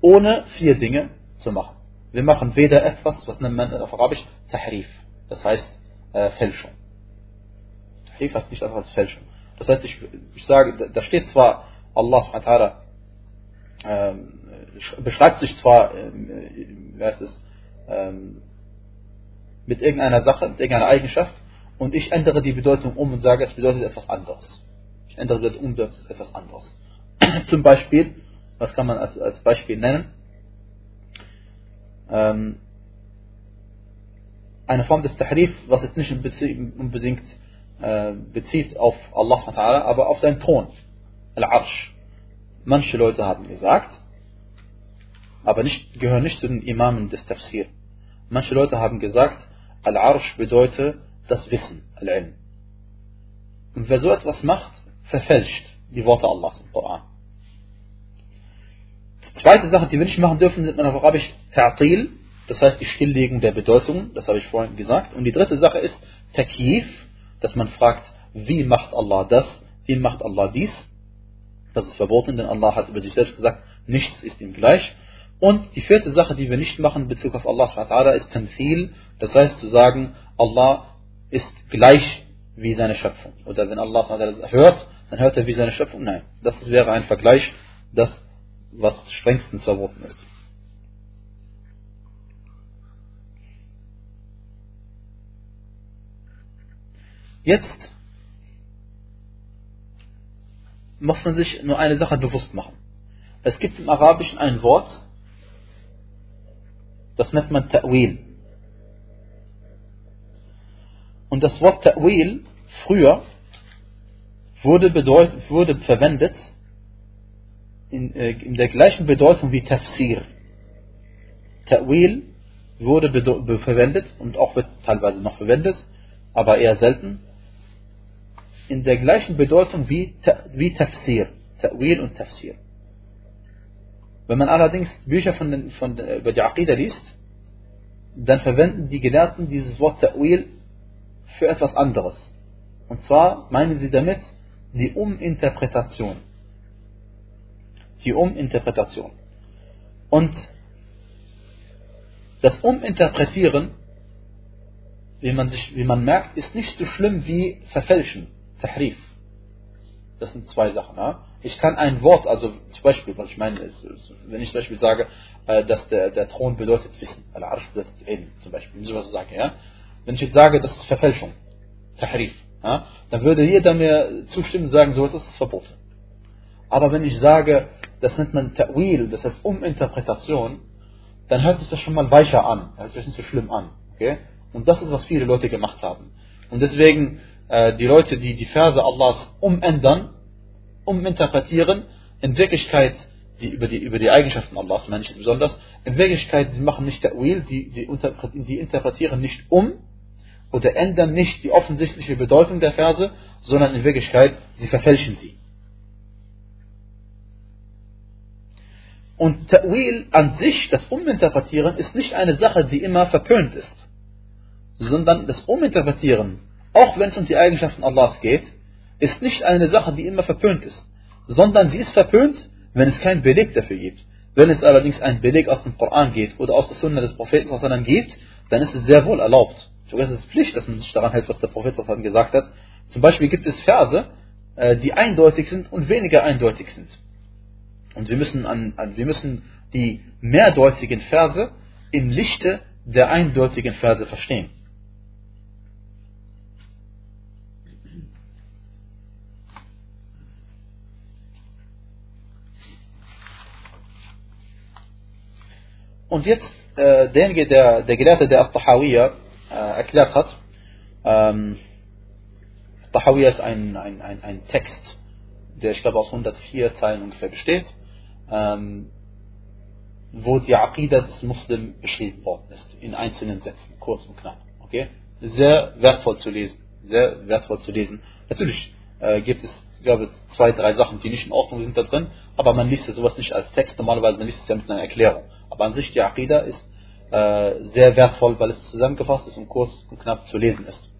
ohne vier Dinge zu machen. Wir machen weder etwas, was nennt man auf Arabisch Tahrif, das heißt äh, Fälschung. Tahrif heißt nicht einfach als Fälschung. Das heißt, ich, ich sage, da steht zwar Allah subhanahu äh, beschreibt sich zwar, äh, wie heißt es, äh, mit irgendeiner Sache, mit irgendeiner Eigenschaft und ich ändere die Bedeutung um und sage, es bedeutet etwas anderes. Ich ändere die Bedeutung um, bedeutet etwas anderes. Zum Beispiel, was kann man als, als Beispiel nennen? ähm, eine Form des Tahrif, was jetzt nicht unbedingt äh, bezieht auf Allah, aber auf seinen Thron, Al-Arsh. Manche Leute haben gesagt, aber nicht, gehören nicht zu den Imamen des Tafsir. Manche Leute haben gesagt, Al-Arsh bedeutet das Wissen, Al-Ilm. Und wer so etwas macht, verfälscht die Worte Allahs im Koran. Zweite Sache, die wir nicht machen dürfen, sind man auf Arabisch Ta'til, das heißt die Stilllegung der Bedeutungen, das habe ich vorhin gesagt. Und die dritte Sache ist Takif, dass man fragt, wie macht Allah das, wie macht Allah dies. Das ist verboten, denn Allah hat über sich selbst gesagt, nichts ist ihm gleich. Und die vierte Sache, die wir nicht machen in Bezug auf Allah ist Tanfil, das heißt zu sagen, Allah ist gleich wie seine Schöpfung. Oder wenn Allah hört, dann hört er wie seine Schöpfung. Nein, das wäre ein Vergleich, das was strengstens verboten ist. Jetzt muss man sich nur eine Sache bewusst machen. Es gibt im Arabischen ein Wort, das nennt man Ta'wil. Und das Wort Ta'wil früher wurde, bedeutet, wurde verwendet in, äh, in der gleichen Bedeutung wie Tafsir. Ta'wil wurde verwendet und auch wird teilweise noch verwendet, aber eher selten in der gleichen Bedeutung wie, wie Tafsir. Ta'wil und Tafsir. Wenn man allerdings Bücher von den, von, über die Aqidah liest, dann verwenden die Gelehrten dieses Wort Ta'wil für etwas anderes. Und zwar meinen sie damit die Uminterpretation. Die Uminterpretation. Und das Uminterpretieren, wie man, sich, wie man merkt, ist nicht so schlimm wie Verfälschen. Tahrif. Das sind zwei Sachen. Ja? Ich kann ein Wort, also zum Beispiel, was ich meine, ist, wenn ich zum Beispiel sage, äh, dass der, der Thron bedeutet Wissen, Al-Arsh bedeutet Ilm, zum Beispiel, wenn ich sowas sage, ja? wenn ich jetzt sage, das ist Verfälschung, Tahrif, ja? dann würde jeder mir zustimmen und sagen, so etwas ist verboten. Aber wenn ich sage, das nennt man Ta'wil, das heißt Uminterpretation, dann hört sich das schon mal weicher an, hört sich nicht so schlimm an. Okay? Und das ist, was viele Leute gemacht haben. Und deswegen äh, die Leute, die die Verse Allahs umändern, uminterpretieren, in Wirklichkeit die, über, die, über die Eigenschaften Allahs, meine ich besonders, in Wirklichkeit, sie machen nicht Ta'wil, die, die, die interpretieren nicht um oder ändern nicht die offensichtliche Bedeutung der Verse, sondern in Wirklichkeit, sie verfälschen sie. Und Ta'wil an sich, das Uminterpretieren, ist nicht eine Sache, die immer verpönt ist, sondern das Uminterpretieren auch wenn es um die Eigenschaften Allahs geht, ist nicht eine Sache, die immer verpönt ist, sondern sie ist verpönt, wenn es keinen Beleg dafür gibt. Wenn es allerdings einen Beleg aus dem Koran geht oder aus der Sunna des Propheten gibt, dann ist es sehr wohl erlaubt. Sogar ist es Pflicht, dass man sich daran hält, was der Prophet gesagt hat. Zum Beispiel gibt es Verse, äh, die eindeutig sind und weniger eindeutig sind. Und wir müssen, an, wir müssen die mehrdeutigen Verse im Lichte der eindeutigen Verse verstehen. Und jetzt äh, derjenige, der, der Gelehrte, der Al-Tahawiyya äh, erklärt hat, ähm, Tahawiyya ist ein, ein, ein, ein Text, der ich glaube aus 104 Zeilen ungefähr besteht, ähm, wo die Aqidah des Muslim beschrieben worden ist, in einzelnen Sätzen, kurz und knapp. Okay? Sehr wertvoll zu lesen. Sehr wertvoll zu lesen. Natürlich äh, gibt es, ich glaube, zwei, drei Sachen, die nicht in Ordnung sind da drin, aber man liest ja sowas nicht als Text, normalerweise man liest es ja mit einer Erklärung. Aber an sich die Aqidah ist äh, sehr wertvoll, weil es zusammengefasst ist und kurz und knapp zu lesen ist.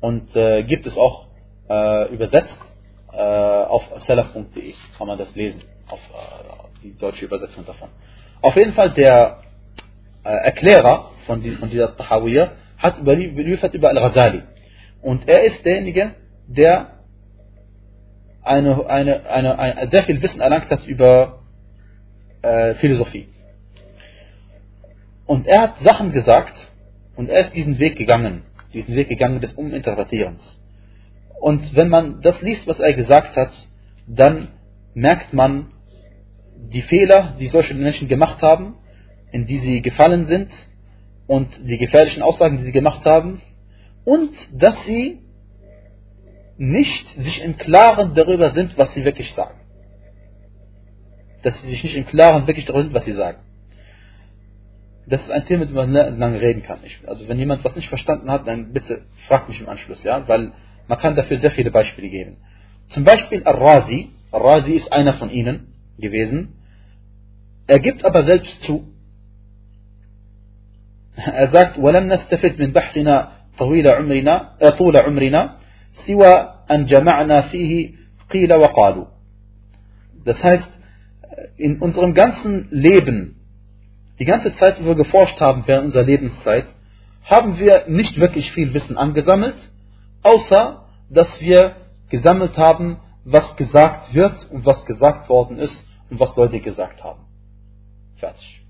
Und äh, gibt es auch äh, übersetzt äh, auf salaf.de, kann man das lesen, auf äh, die deutsche Übersetzung davon. Auf jeden Fall der äh, Erklärer von, die, von dieser Tahawiyya hat überliefert über Al-Ghazali. Und er ist derjenige, der eine, eine, eine, eine, sehr viel Wissen erlangt hat über äh, Philosophie. Und er hat Sachen gesagt und er ist diesen Weg gegangen, diesen Weg gegangen des Uminterpretierens. Und wenn man das liest, was er gesagt hat, dann merkt man die Fehler, die solche Menschen gemacht haben, in die sie gefallen sind und die gefährlichen Aussagen, die sie gemacht haben und dass sie nicht sich im Klaren darüber sind, was sie wirklich sagen. Dass sie sich nicht im Klaren wirklich darüber sind, was sie sagen das ist ein Thema, mit dem man lange reden kann. Ich, also wenn jemand was nicht verstanden hat, dann bitte fragt mich im Anschluss, ja, weil man kann dafür sehr viele Beispiele geben. Zum Beispiel Ar-Razi, Ar-Razi ist einer von ihnen gewesen, er gibt aber selbst zu, er sagt, وَلَمْ نَسْتَفِدْ مِنْ بَحْثِنَا طويل عمرنا طول عمرنا سوى أن جمعنا فيه قيل وقالوا. Das heißt, in unserem ganzen Leben die ganze Zeit, wo wir geforscht haben während unserer Lebenszeit, haben wir nicht wirklich viel Wissen angesammelt, außer dass wir gesammelt haben, was gesagt wird und was gesagt worden ist und was Leute gesagt haben. Fertig.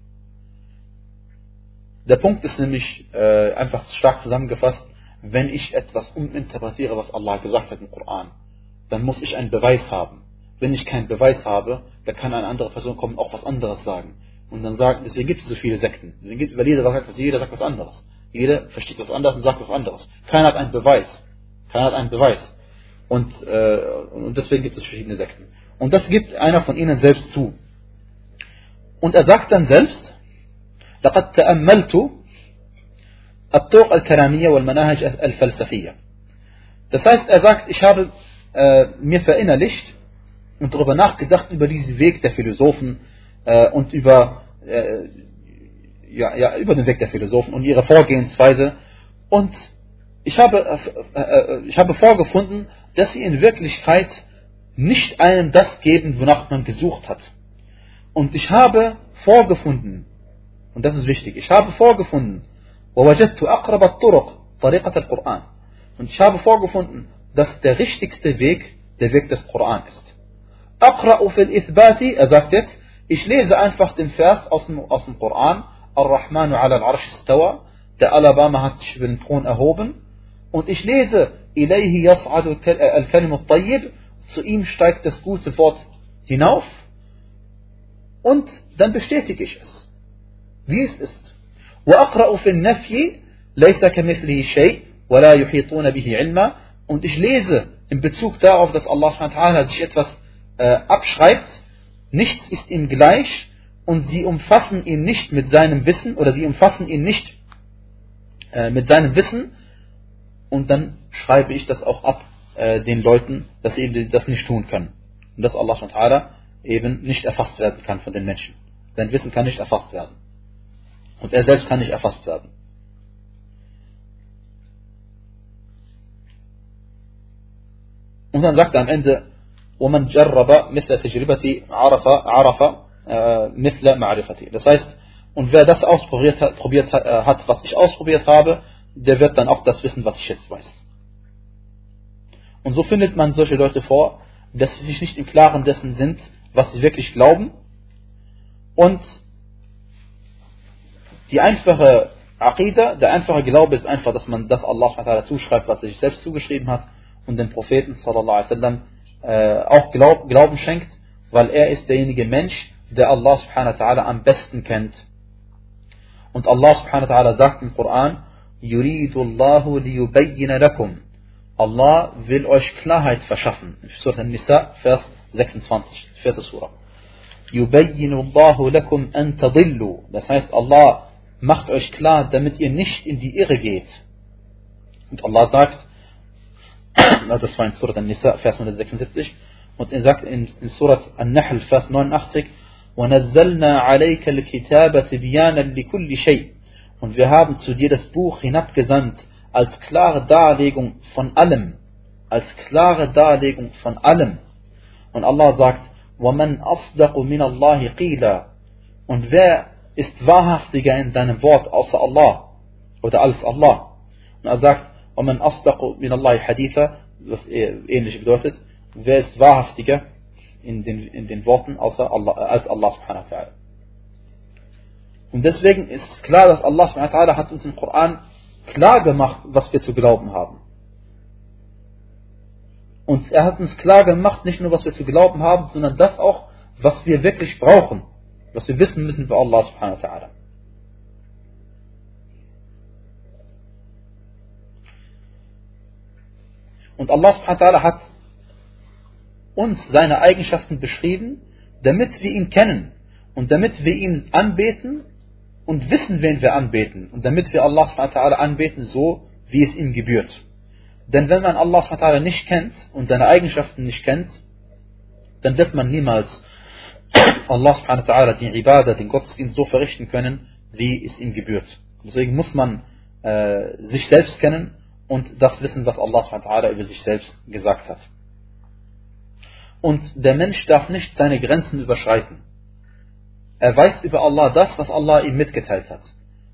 Der Punkt ist nämlich äh, einfach stark zusammengefasst, wenn ich etwas uminterpretiere, was Allah gesagt hat im Koran, dann muss ich einen Beweis haben. Wenn ich keinen Beweis habe, dann kann eine andere Person kommen und auch was anderes sagen Und dann sagen, deswegen gibt es so viele Sekten. Deswegen gibt es, weil jeder sagt, jeder sagt was anderes. Jeder versteht was anderes und sagt was anderes. Keiner hat einen Beweis. Keiner hat einen Beweis. Und, äh, und deswegen gibt es verschiedene Sekten. Und das gibt einer von ihnen selbst zu. Und er sagt dann selbst, لقد تأملت الطرق الكلامية والمناهج الفلسفية. Das heißt, er sagt, ich habe äh, mir verinnerlicht und darüber nachgedacht über diesen Weg der Philosophen äh, und über, äh, ja, ja, über den Weg der Philosophen und ihre Vorgehensweise. Und ich habe, äh, äh, ich habe vorgefunden, dass sie in Wirklichkeit nicht einem das geben, wonach man gesucht hat. Und ich habe vorgefunden, und das ist wichtig, ich habe vorgefunden, und ich habe vorgefunden, dass der richtigste Weg der Weg des Koran ist. Er sagt jetzt, ich lese einfach den Vers aus dem, aus dem Koran, Ar-Rahmanu ala al-Arsh istawa, der Alabama hat sich über den Thron erhoben, und ich lese, Ilayhi yas'adu al-Kalim al-Tayyib, zu ihm steigt das gute Wort hinauf, und dann bestätige ich es, wie es ist. وأقرأ في النفي ليس كمثله شيء ولا يحيطون به علما und ich lese in Bezug darauf, dass Allah subhanahu sich etwas äh, abschreibt, nichts ist ihm gleich und sie umfassen ihn nicht mit seinem Wissen oder sie umfassen ihn nicht äh, mit seinem Wissen und dann schreibe ich das auch ab äh, den Leuten, dass sie eben das nicht tun können und dass Allah subhanahu eben nicht erfasst werden kann von den Menschen. Sein Wissen kann nicht erfasst werden. Und er selbst kann nicht erfasst werden. Und dann sagt er am Ende, ومن جرب مثل تجربتي عرف عرف مثل معرفتي. Das heißt, und wer das ausprobiert hat, probiert hat, was ich ausprobiert habe, der wird dann auch das wissen, was ich jetzt weiß. Und so findet man solche Leute vor, dass sie sich nicht im Klaren dessen sind, was sie wirklich glauben und die einfache Aqidah, der einfache Glaube ist einfach, dass man das Allah zuschreibt, was er sich selbst zugeschrieben hat und den Propheten sallallahu alaihi wasallam äh, auch Glaub, Glauben schenkt, weil er ist derjenige Mensch, der Allah subhanahu wa am besten kennt. Und Allah subhanahu wa sagt im Koran. Allah will euch Klarheit verschaffen. Surah An-Nisa, Vers 26, vierte Surah. Das heißt, Allah macht euch klar, damit ihr nicht in die Irre geht. Und Allah sagt, das war in Surat An-Nisa, Vers 176, und er sagt in, in Surat An-Nahl, Vers 89, وَنَزَّلْنَا عَلَيْكَ الْكِتَابَ تِبْيَانًا لِكُلِّ شَيْءٍ Und wir haben zu dir das Buch hinabgesandt, als klare Darlegung von allem. Als klare Darlegung von allem. Und Allah sagt, وَمَنْ أَصْدَقُ مِنَ اللَّهِ قِيلًا Und wer ist wahrhaftiger in seinem Wort außer Allah oder als Allah. Und er sagt, und man asdaqu min Allah haditha, was eh, ähnlich bedeutet, wer ist wahrhaftiger in den, in den Worten außer Allah, als Allah subhanahu wa ta'ala. Und deswegen ist es klar, dass Allah subhanahu wa ta'ala hat uns im Koran klar gemacht, was wir zu glauben haben. Und er hat uns klar gemacht, nicht nur was wir zu glauben haben, sondern das auch, was wir wirklich brauchen, was wir wissen müssen für Allah subhanahu wa ta'ala. Und Allah subhanahu hat uns seine Eigenschaften beschrieben, damit wir ihn kennen und damit wir ihn anbeten und wissen, wen wir anbeten und damit wir Allah subhanahu anbeten, so wie es ihm gebührt. Denn wenn man Allah subhanahu nicht kennt und seine Eigenschaften nicht kennt, dann wird man niemals Allah subhanahu wa ta'ala den Ibadah, den Gottesdienst so verrichten können, wie es ihm gebührt. Deswegen muss man äh, sich selbst kennen und das wissen, was Allah über sich selbst gesagt hat. Und der Mensch darf nicht seine Grenzen überschreiten. Er weiß über Allah das, was Allah ihm mitgeteilt hat.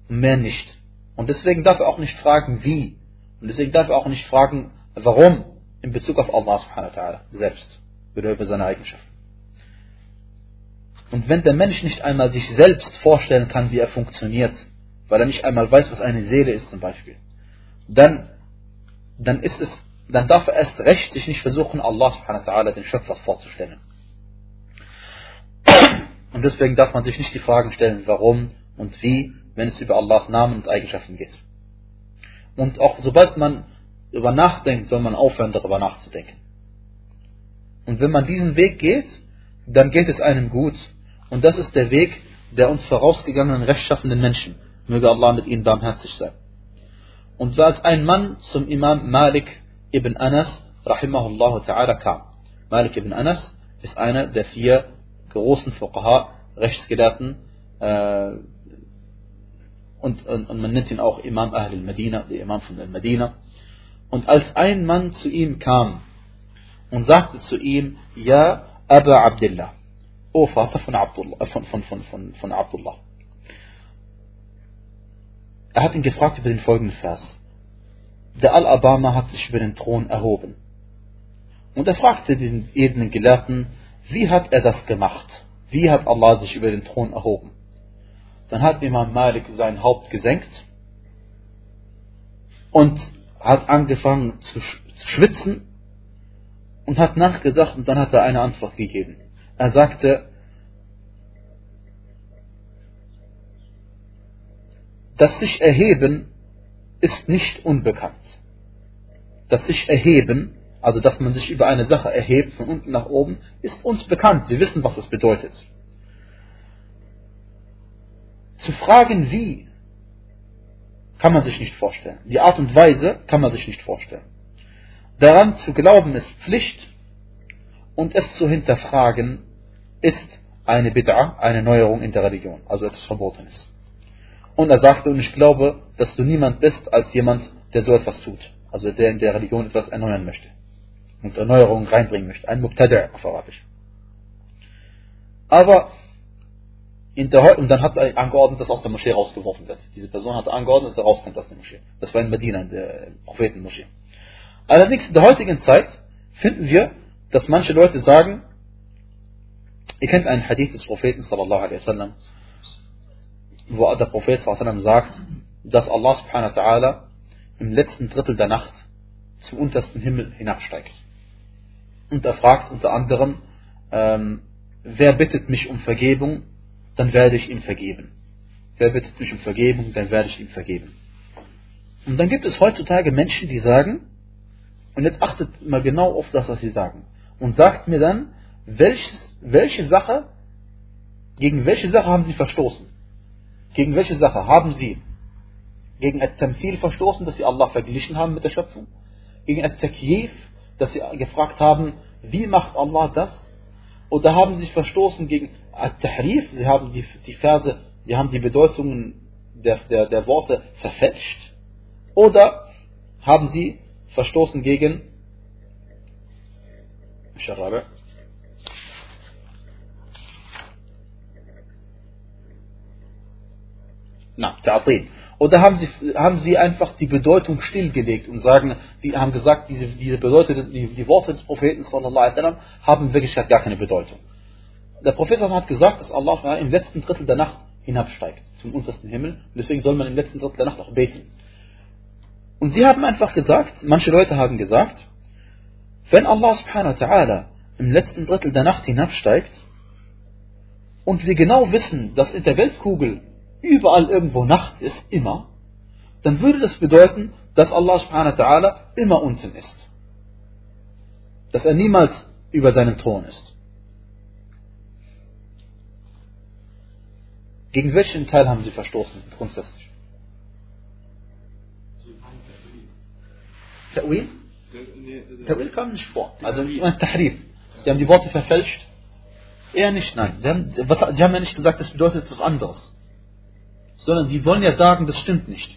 Mehr nicht. Und deswegen darf er auch nicht fragen, wie. Und deswegen darf er auch nicht fragen, warum in Bezug auf Allah selbst. oder über seine Eigenschaften. Und wenn der Mensch nicht einmal sich selbst vorstellen kann, wie er funktioniert, weil er nicht einmal weiß, was eine Seele ist zum Beispiel, dann, dann ist es, dann darf er erst recht sich nicht versuchen, Allah subhanahu wa ta'ala, den Schöpfer vorzustellen. Und deswegen darf man sich nicht die Fragen stellen, warum und wie, wenn es über Allahs Namen und Eigenschaften geht. Und auch sobald man über nachdenkt, soll man aufhören, darüber nachzudenken. Und wenn man diesen Weg geht, dann geht es einem gut. Und das ist der Weg der uns vorausgegangenen rechtschaffenden Menschen. Möge Allah mit ihnen barmherzig sein. Und als ein Mann zum Imam Malik ibn Anas, rahimahullah ta'ala, kam. Malik ibn Anas ist einer der vier großen Fuqaha, Rechtsgelehrten, äh, und, und, und, man nennt ihn auch Imam Ahl al-Medina, der Imam von al-Medina. Und als ein Mann zu ihm kam und sagte zu ihm, Ja, Aba Abdullah, O Vater von Abdullah, von, von, von, von, von Abdullah. Er hat ihn gefragt über den folgenden Vers. Der Al-Abama hat sich über den Thron erhoben. Und er fragte den edlen Gelehrten, wie hat er das gemacht? Wie hat Allah sich über den Thron erhoben? Dann hat Imam Malik sein Haupt gesenkt und hat angefangen zu schwitzen und hat nachgedacht und dann hat er eine Antwort gegeben. Er sagte, das sich erheben ist nicht unbekannt. Das sich erheben, also dass man sich über eine Sache erhebt von unten nach oben, ist uns bekannt. Wir wissen, was das bedeutet. Zu fragen, wie, kann man sich nicht vorstellen. Die Art und Weise kann man sich nicht vorstellen. Daran zu glauben ist Pflicht und es zu hinterfragen ist eine Bid'a, eine Neuerung in der Religion, also etwas Verbotenes. Und er sagte, und ich glaube, dass du niemand bist als jemand, der so etwas tut, also der in der Religion etwas erneuern möchte und Erneuerung reinbringen möchte, ein Muqtada' auf Arabisch. Aber der, und dann hat er angeordnet, dass aus der Moschee rausgeworfen wird. Diese Person hat angeordnet, dass er rauskommt aus der Moschee. Das war in Medina, in der Prophetenmoschee. Allerdings in der heutigen Zeit finden wir, dass manche Leute sagen, ihr kennt einen Hadith des Propheten sallallahu alaihi wasallam, wo der Prophet wasallam sagt, dass Allah subhanahu wa ta'ala im letzten Drittel der Nacht zum untersten Himmel hinabsteigt. Und er fragt unter anderem, ähm, wer bittet mich um Vergebung dann werde ich ihm vergeben. Wer bittet mich um Vergebung, dann werde ich ihm vergeben. Und dann gibt es heutzutage Menschen, die sagen, und jetzt achtet mal genau auf das, was sie sagen, und sagt mir dann, welches, welche Sache, gegen welche Sache haben sie verstoßen? Gegen welche Sache haben sie gegen At-Tamthil verstoßen, dass sie Allah verglichen haben mit der Schöpfung? Gegen At-Takyif, dass sie gefragt haben, wie macht Allah das? Oder haben sie verstoßen gegen At-Tahrif, sie haben die, die Verse, sie haben die Bedeutungen der, der, der Worte verfälscht? Oder haben sie verstoßen gegen Scharabe? Na, Ta'atil. Oder haben sie, haben sie einfach die Bedeutung stillgelegt und sagen, die haben gesagt, diese, diese Bedeutung, die, die Worte des Propheten sallam, haben wirklich gar keine Bedeutung. Der Prophet hat gesagt, dass Allah im letzten Drittel der Nacht hinabsteigt zum untersten Himmel. Und deswegen soll man im letzten Drittel der Nacht auch beten. Und sie haben einfach gesagt, manche Leute haben gesagt, wenn Allah subhanahu wa ta'ala im letzten Drittel der Nacht hinabsteigt und wir genau wissen, dass in der Weltkugel überall irgendwo Nacht ist, immer, dann würde das bedeuten, dass Allah subhanahu wa ta'ala immer unten ist. Dass er niemals über seinem Thron ist. Gegen welchen Teil haben sie verstoßen, grundsätzlich? Ta'wil? Ta'wil kam nicht vor. Also, ich meine Tahrif. Die haben die Worte verfälscht. Eher nicht, nein. Sie haben, was, sie haben ja nicht gesagt, das bedeutet etwas anderes sondern sie wollen ja sagen, das stimmt nicht.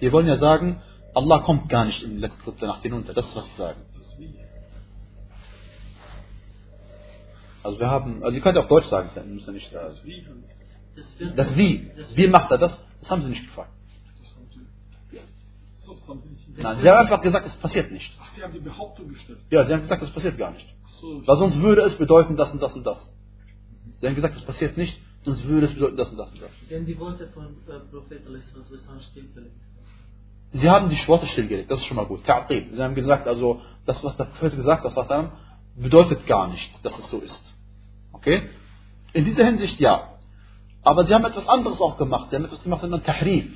Sie wollen ja sagen, Allah kommt gar nicht im letzten Drittel Nacht hinunter. Das ist, was sie sagen. Also wir haben, also ihr könnt auch Deutsch sagen, das müssen nicht sagen. Das Wie. Wie macht er das? Das haben sie nicht gefragt. Nein, sie haben einfach gesagt, es passiert nicht. Ach, Sie haben die Behauptung gestellt. Ja, sie haben gesagt, es passiert gar nicht. Weil sonst würde es bedeuten das und das und das. Sie haben gesagt, es passiert nicht, sonst würde es bedeuten das und das und das. Wenn die Worte von äh, Prophet stillgelegt. Sie haben die Worte stillgelegt, das ist schon mal gut. Ta'qib. Sie haben gesagt, also das, was der Prophet gesagt hat, was er bedeutet gar nicht, dass es so ist. Okay? In dieser Hinsicht ja. Aber sie haben etwas anderes auch gemacht. Sie haben etwas gemacht, nennt Tahrif.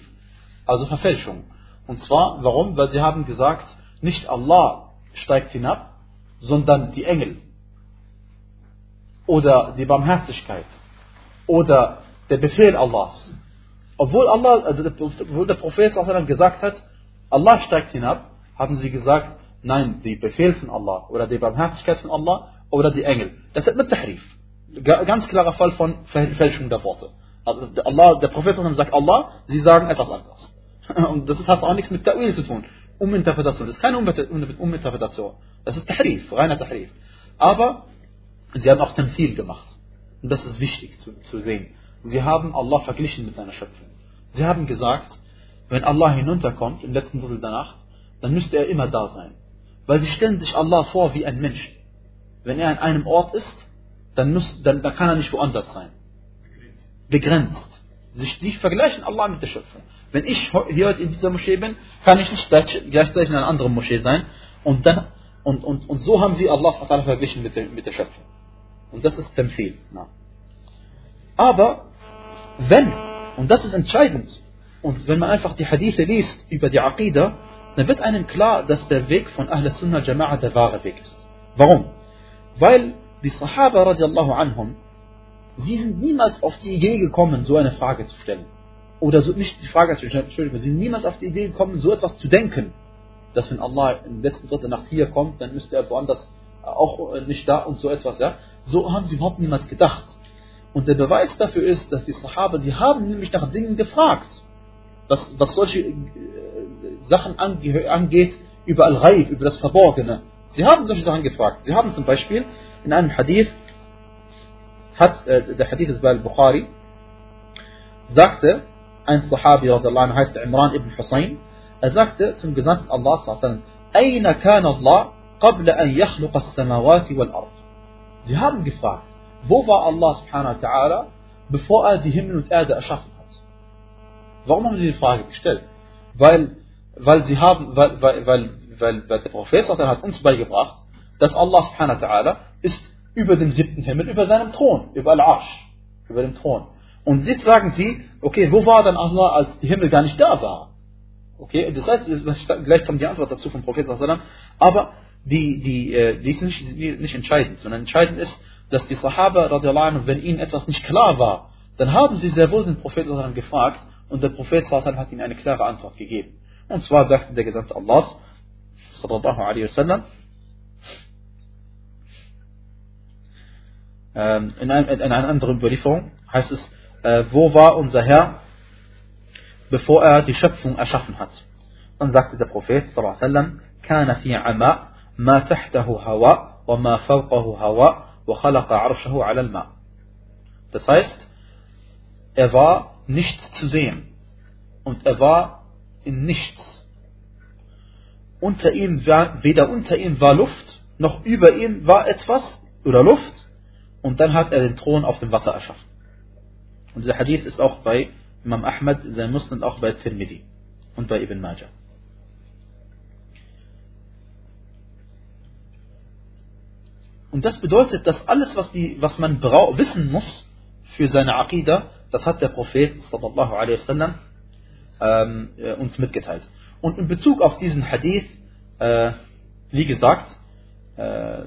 Also Verfälschung. Und zwar, warum? Weil sie haben gesagt, nicht Allah steigt hinab, sondern die Engel. Oder die Barmherzigkeit. Oder der Befehl Allahs. Obwohl Allah, also obwohl der Prophet gesagt hat, Allah steigt hinab, haben sie gesagt, nein, die Befehl von Allah oder die Barmherzigkeit von Allah oder die Engel. Das ist mit Tahrif. Ga- Ganz klarer Fall von Fälschung der Worte. Also Allah, der Prophet sagt Allah, sie sagen etwas anderes. Und das hat auch nichts mit Ta'wil zu tun. Uminterpretation. Das ist keine Uminter- Uminterpretation. Das ist Tahrif, reiner Tahrif. Aber sie haben auch Tamthil gemacht. Und das ist wichtig zu, zu sehen. Sie haben Allah verglichen mit seiner Schöpfung. Sie haben gesagt, wenn Allah hinunterkommt im letzten Drittel der Nacht, dann müsste er immer da sein. Weil sie stellen sich Allah vor wie ein Mensch. Wenn er an einem Ort ist, dann, muss, dann, dann kann er nicht woanders sein. Begrenzt. Sie, sie vergleichen Allah mit der Schöpfung. Wenn ich hier heute in dieser Moschee bin, kann ich nicht gleich- gleichzeitig in einer anderen Moschee sein. Und, dann, und, und, und so haben sie Allah verglichen mit der, mit der Schöpfung. Und das ist Temfil. Aber wenn, und das ist entscheidend, und wenn man einfach die Hadithe liest über die Aqidah, dann wird einem klar, dass der Weg von Ahl Sunnah Jama'a der wahre Weg ist. Warum? Weil die Sahaba radiallahu anhum, sie sind niemals auf die Idee gekommen, so eine Frage zu stellen. Oder so, nicht die Frage zu stellen, Entschuldigung, sie sind niemals auf die Idee gekommen, so etwas zu denken. Dass wenn Allah in der letzten Dritte Nacht hier kommt, dann müsste er woanders auch nicht da und so etwas, ja. So haben sie überhaupt niemals gedacht. Und der Beweis dafür ist, dass die Sahaba, die haben nämlich nach Dingen gefragt, was, was solche äh, Sachen ange angeht, über Al-Ghaib, über das Verborgene. Sie haben solche Sachen gefragt. Sie haben zum Beispiel in einem Hadith, hat, äh, der Hadith ist bei Al-Bukhari, sagte ein Sahabi, radiallahu anhu, heißt Imran ibn Hussein, er sagte zum Gesandten Allah, sallallahu alaihi wasallam, أين كان الله قبل أن يخلق السماوات والأرض Sie haben gefragt, wo war Allah subhanahu wa ta'ala, bevor er die Himmel und Erde erschaffen hat? Warum haben sie die Frage gestellt? Weil, weil sie haben, weil, weil, weil, weil, der Prophet hat uns beigebracht, dass Allah subhanahu wa ta'ala ist über dem siebten Himmel, über seinem Thron, über Al-Arsh, über dem Thron. Und jetzt sagen sie, okay, wo war dann Allah, als die Himmel gar nicht da war? Okay, das heißt, gleich kommt die Antwort dazu vom Prophet aber die, die, äh, die ist nicht, nicht entscheidend, sondern entscheidend ist, dass die Sahaba, anhu, wenn ihnen etwas nicht klar war, dann haben sie sehr wohl den Propheten gefragt und der Prophet hat ihnen eine klare Antwort gegeben. Und zwar sagte der Gesandte Allahs, sallallahu alaihi wasallam, ähm, in, einem, in einer anderen Überlieferung heißt es, äh, wo war unser Herr, bevor er die Schöpfung erschaffen hat? Dann sagte der Prophet, sallallahu alaihi wasallam, kana fi ما تحته هواء وما فوقه هواء وخلق عرشه على الماء. Das heißt, er war nicht zu sehen und er war in nichts. Unter ihm war, weder unter ihm war Luft, noch über ihm war etwas oder Luft und dann hat er den Thron auf dem Wasser erschaffen. Und dieser Hadith ist auch bei Imam Ahmad, sein Muslim auch bei Tirmidhi und bei Ibn Majah. Und das bedeutet, dass alles, was, die, was man brau wissen muss für seine Aqidah, das hat der Prophet sallallahu alaihi wasallam ähm, äh, uns mitgeteilt. Und in Bezug auf diesen Hadith, äh, wie gesagt, äh,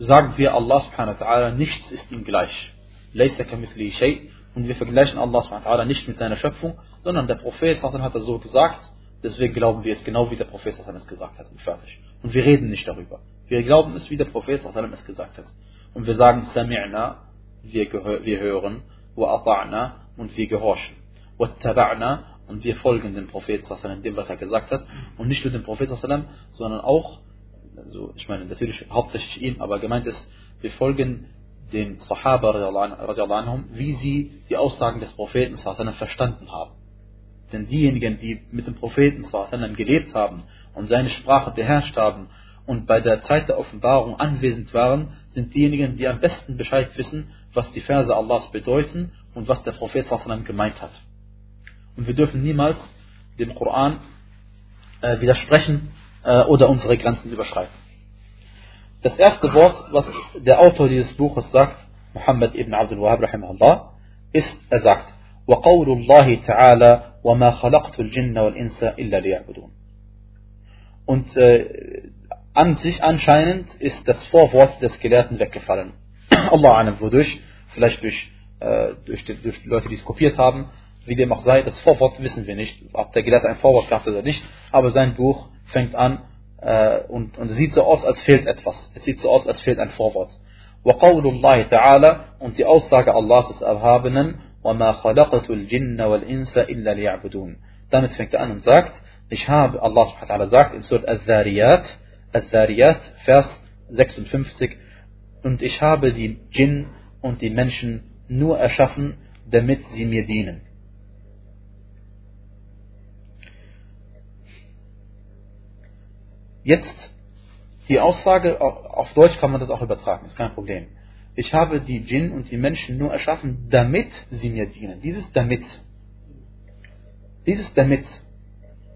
sagen wir Allah subhanahu wa ta'ala, nichts ist ihm gleich. Und wir vergleichen Allah subhanahu wa ta'ala nicht mit seiner Schöpfung, sondern der Prophet hat das so gesagt, deswegen glauben wir es genau wie der Prophet es gesagt hat und fertig. Und wir reden nicht darüber. Wir glauben es, wie der Prophet es gesagt hat. Und wir sagen Sami'na, wir, wir hören, wa und wir gehorchen. Wa und wir folgen dem Prophet dem was er gesagt hat. Und nicht nur dem Prophet sondern auch, also ich meine natürlich hauptsächlich ihm, aber gemeint ist, wir folgen den Sahaba wie sie die Aussagen des Propheten verstanden haben. Denn diejenigen, die mit dem Propheten sallam, gelebt haben und seine Sprache beherrscht haben und bei der Zeit der Offenbarung anwesend waren, sind diejenigen, die am besten Bescheid wissen, was die Verse Allahs bedeuten und was der Prophet sallam, gemeint hat. Und wir dürfen niemals dem Koran äh, widersprechen äh, oder unsere Grenzen überschreiten. Das erste Wort, was der Autor dieses Buches sagt, Muhammad ibn Abdul Wahab rahimahullah, ist, er sagt, وقول الله تعالى وما خلقت الجن والإنس إلا ليعبدون. Und äh, an sich anscheinend ist das Vorwort des Gelehrten weggefallen. Allah anem, wodurch? Vielleicht durch, äh, durch, die, durch die Leute, die es kopiert haben, wie dem auch sei, das Vorwort wissen wir nicht, ob der Gelehrte ein Vorwort gehabt oder nicht, aber sein Buch fängt an äh, und, und es sieht so aus, als fehlt etwas. Es sieht so aus, als fehlt ein Vorwort. وقول الله تعالى und die Aussage Allahs des Erhabenen وما خلقت الجن والإنس إلا ليعبدون damit fängt er an und sagt ich habe, Allah subhanahu wa ta'ala sagt in Surat Al-Dhariyat Al-Dhariyat Vers 56 und ich habe die Jinn und die Menschen nur erschaffen, damit sie mir dienen. Jetzt die Aussage, auf Deutsch kann man das auch übertragen, ist kein Problem. Ich habe die Djinn und die Menschen nur erschaffen, damit sie mir dienen. Dieses damit. Dieses damit.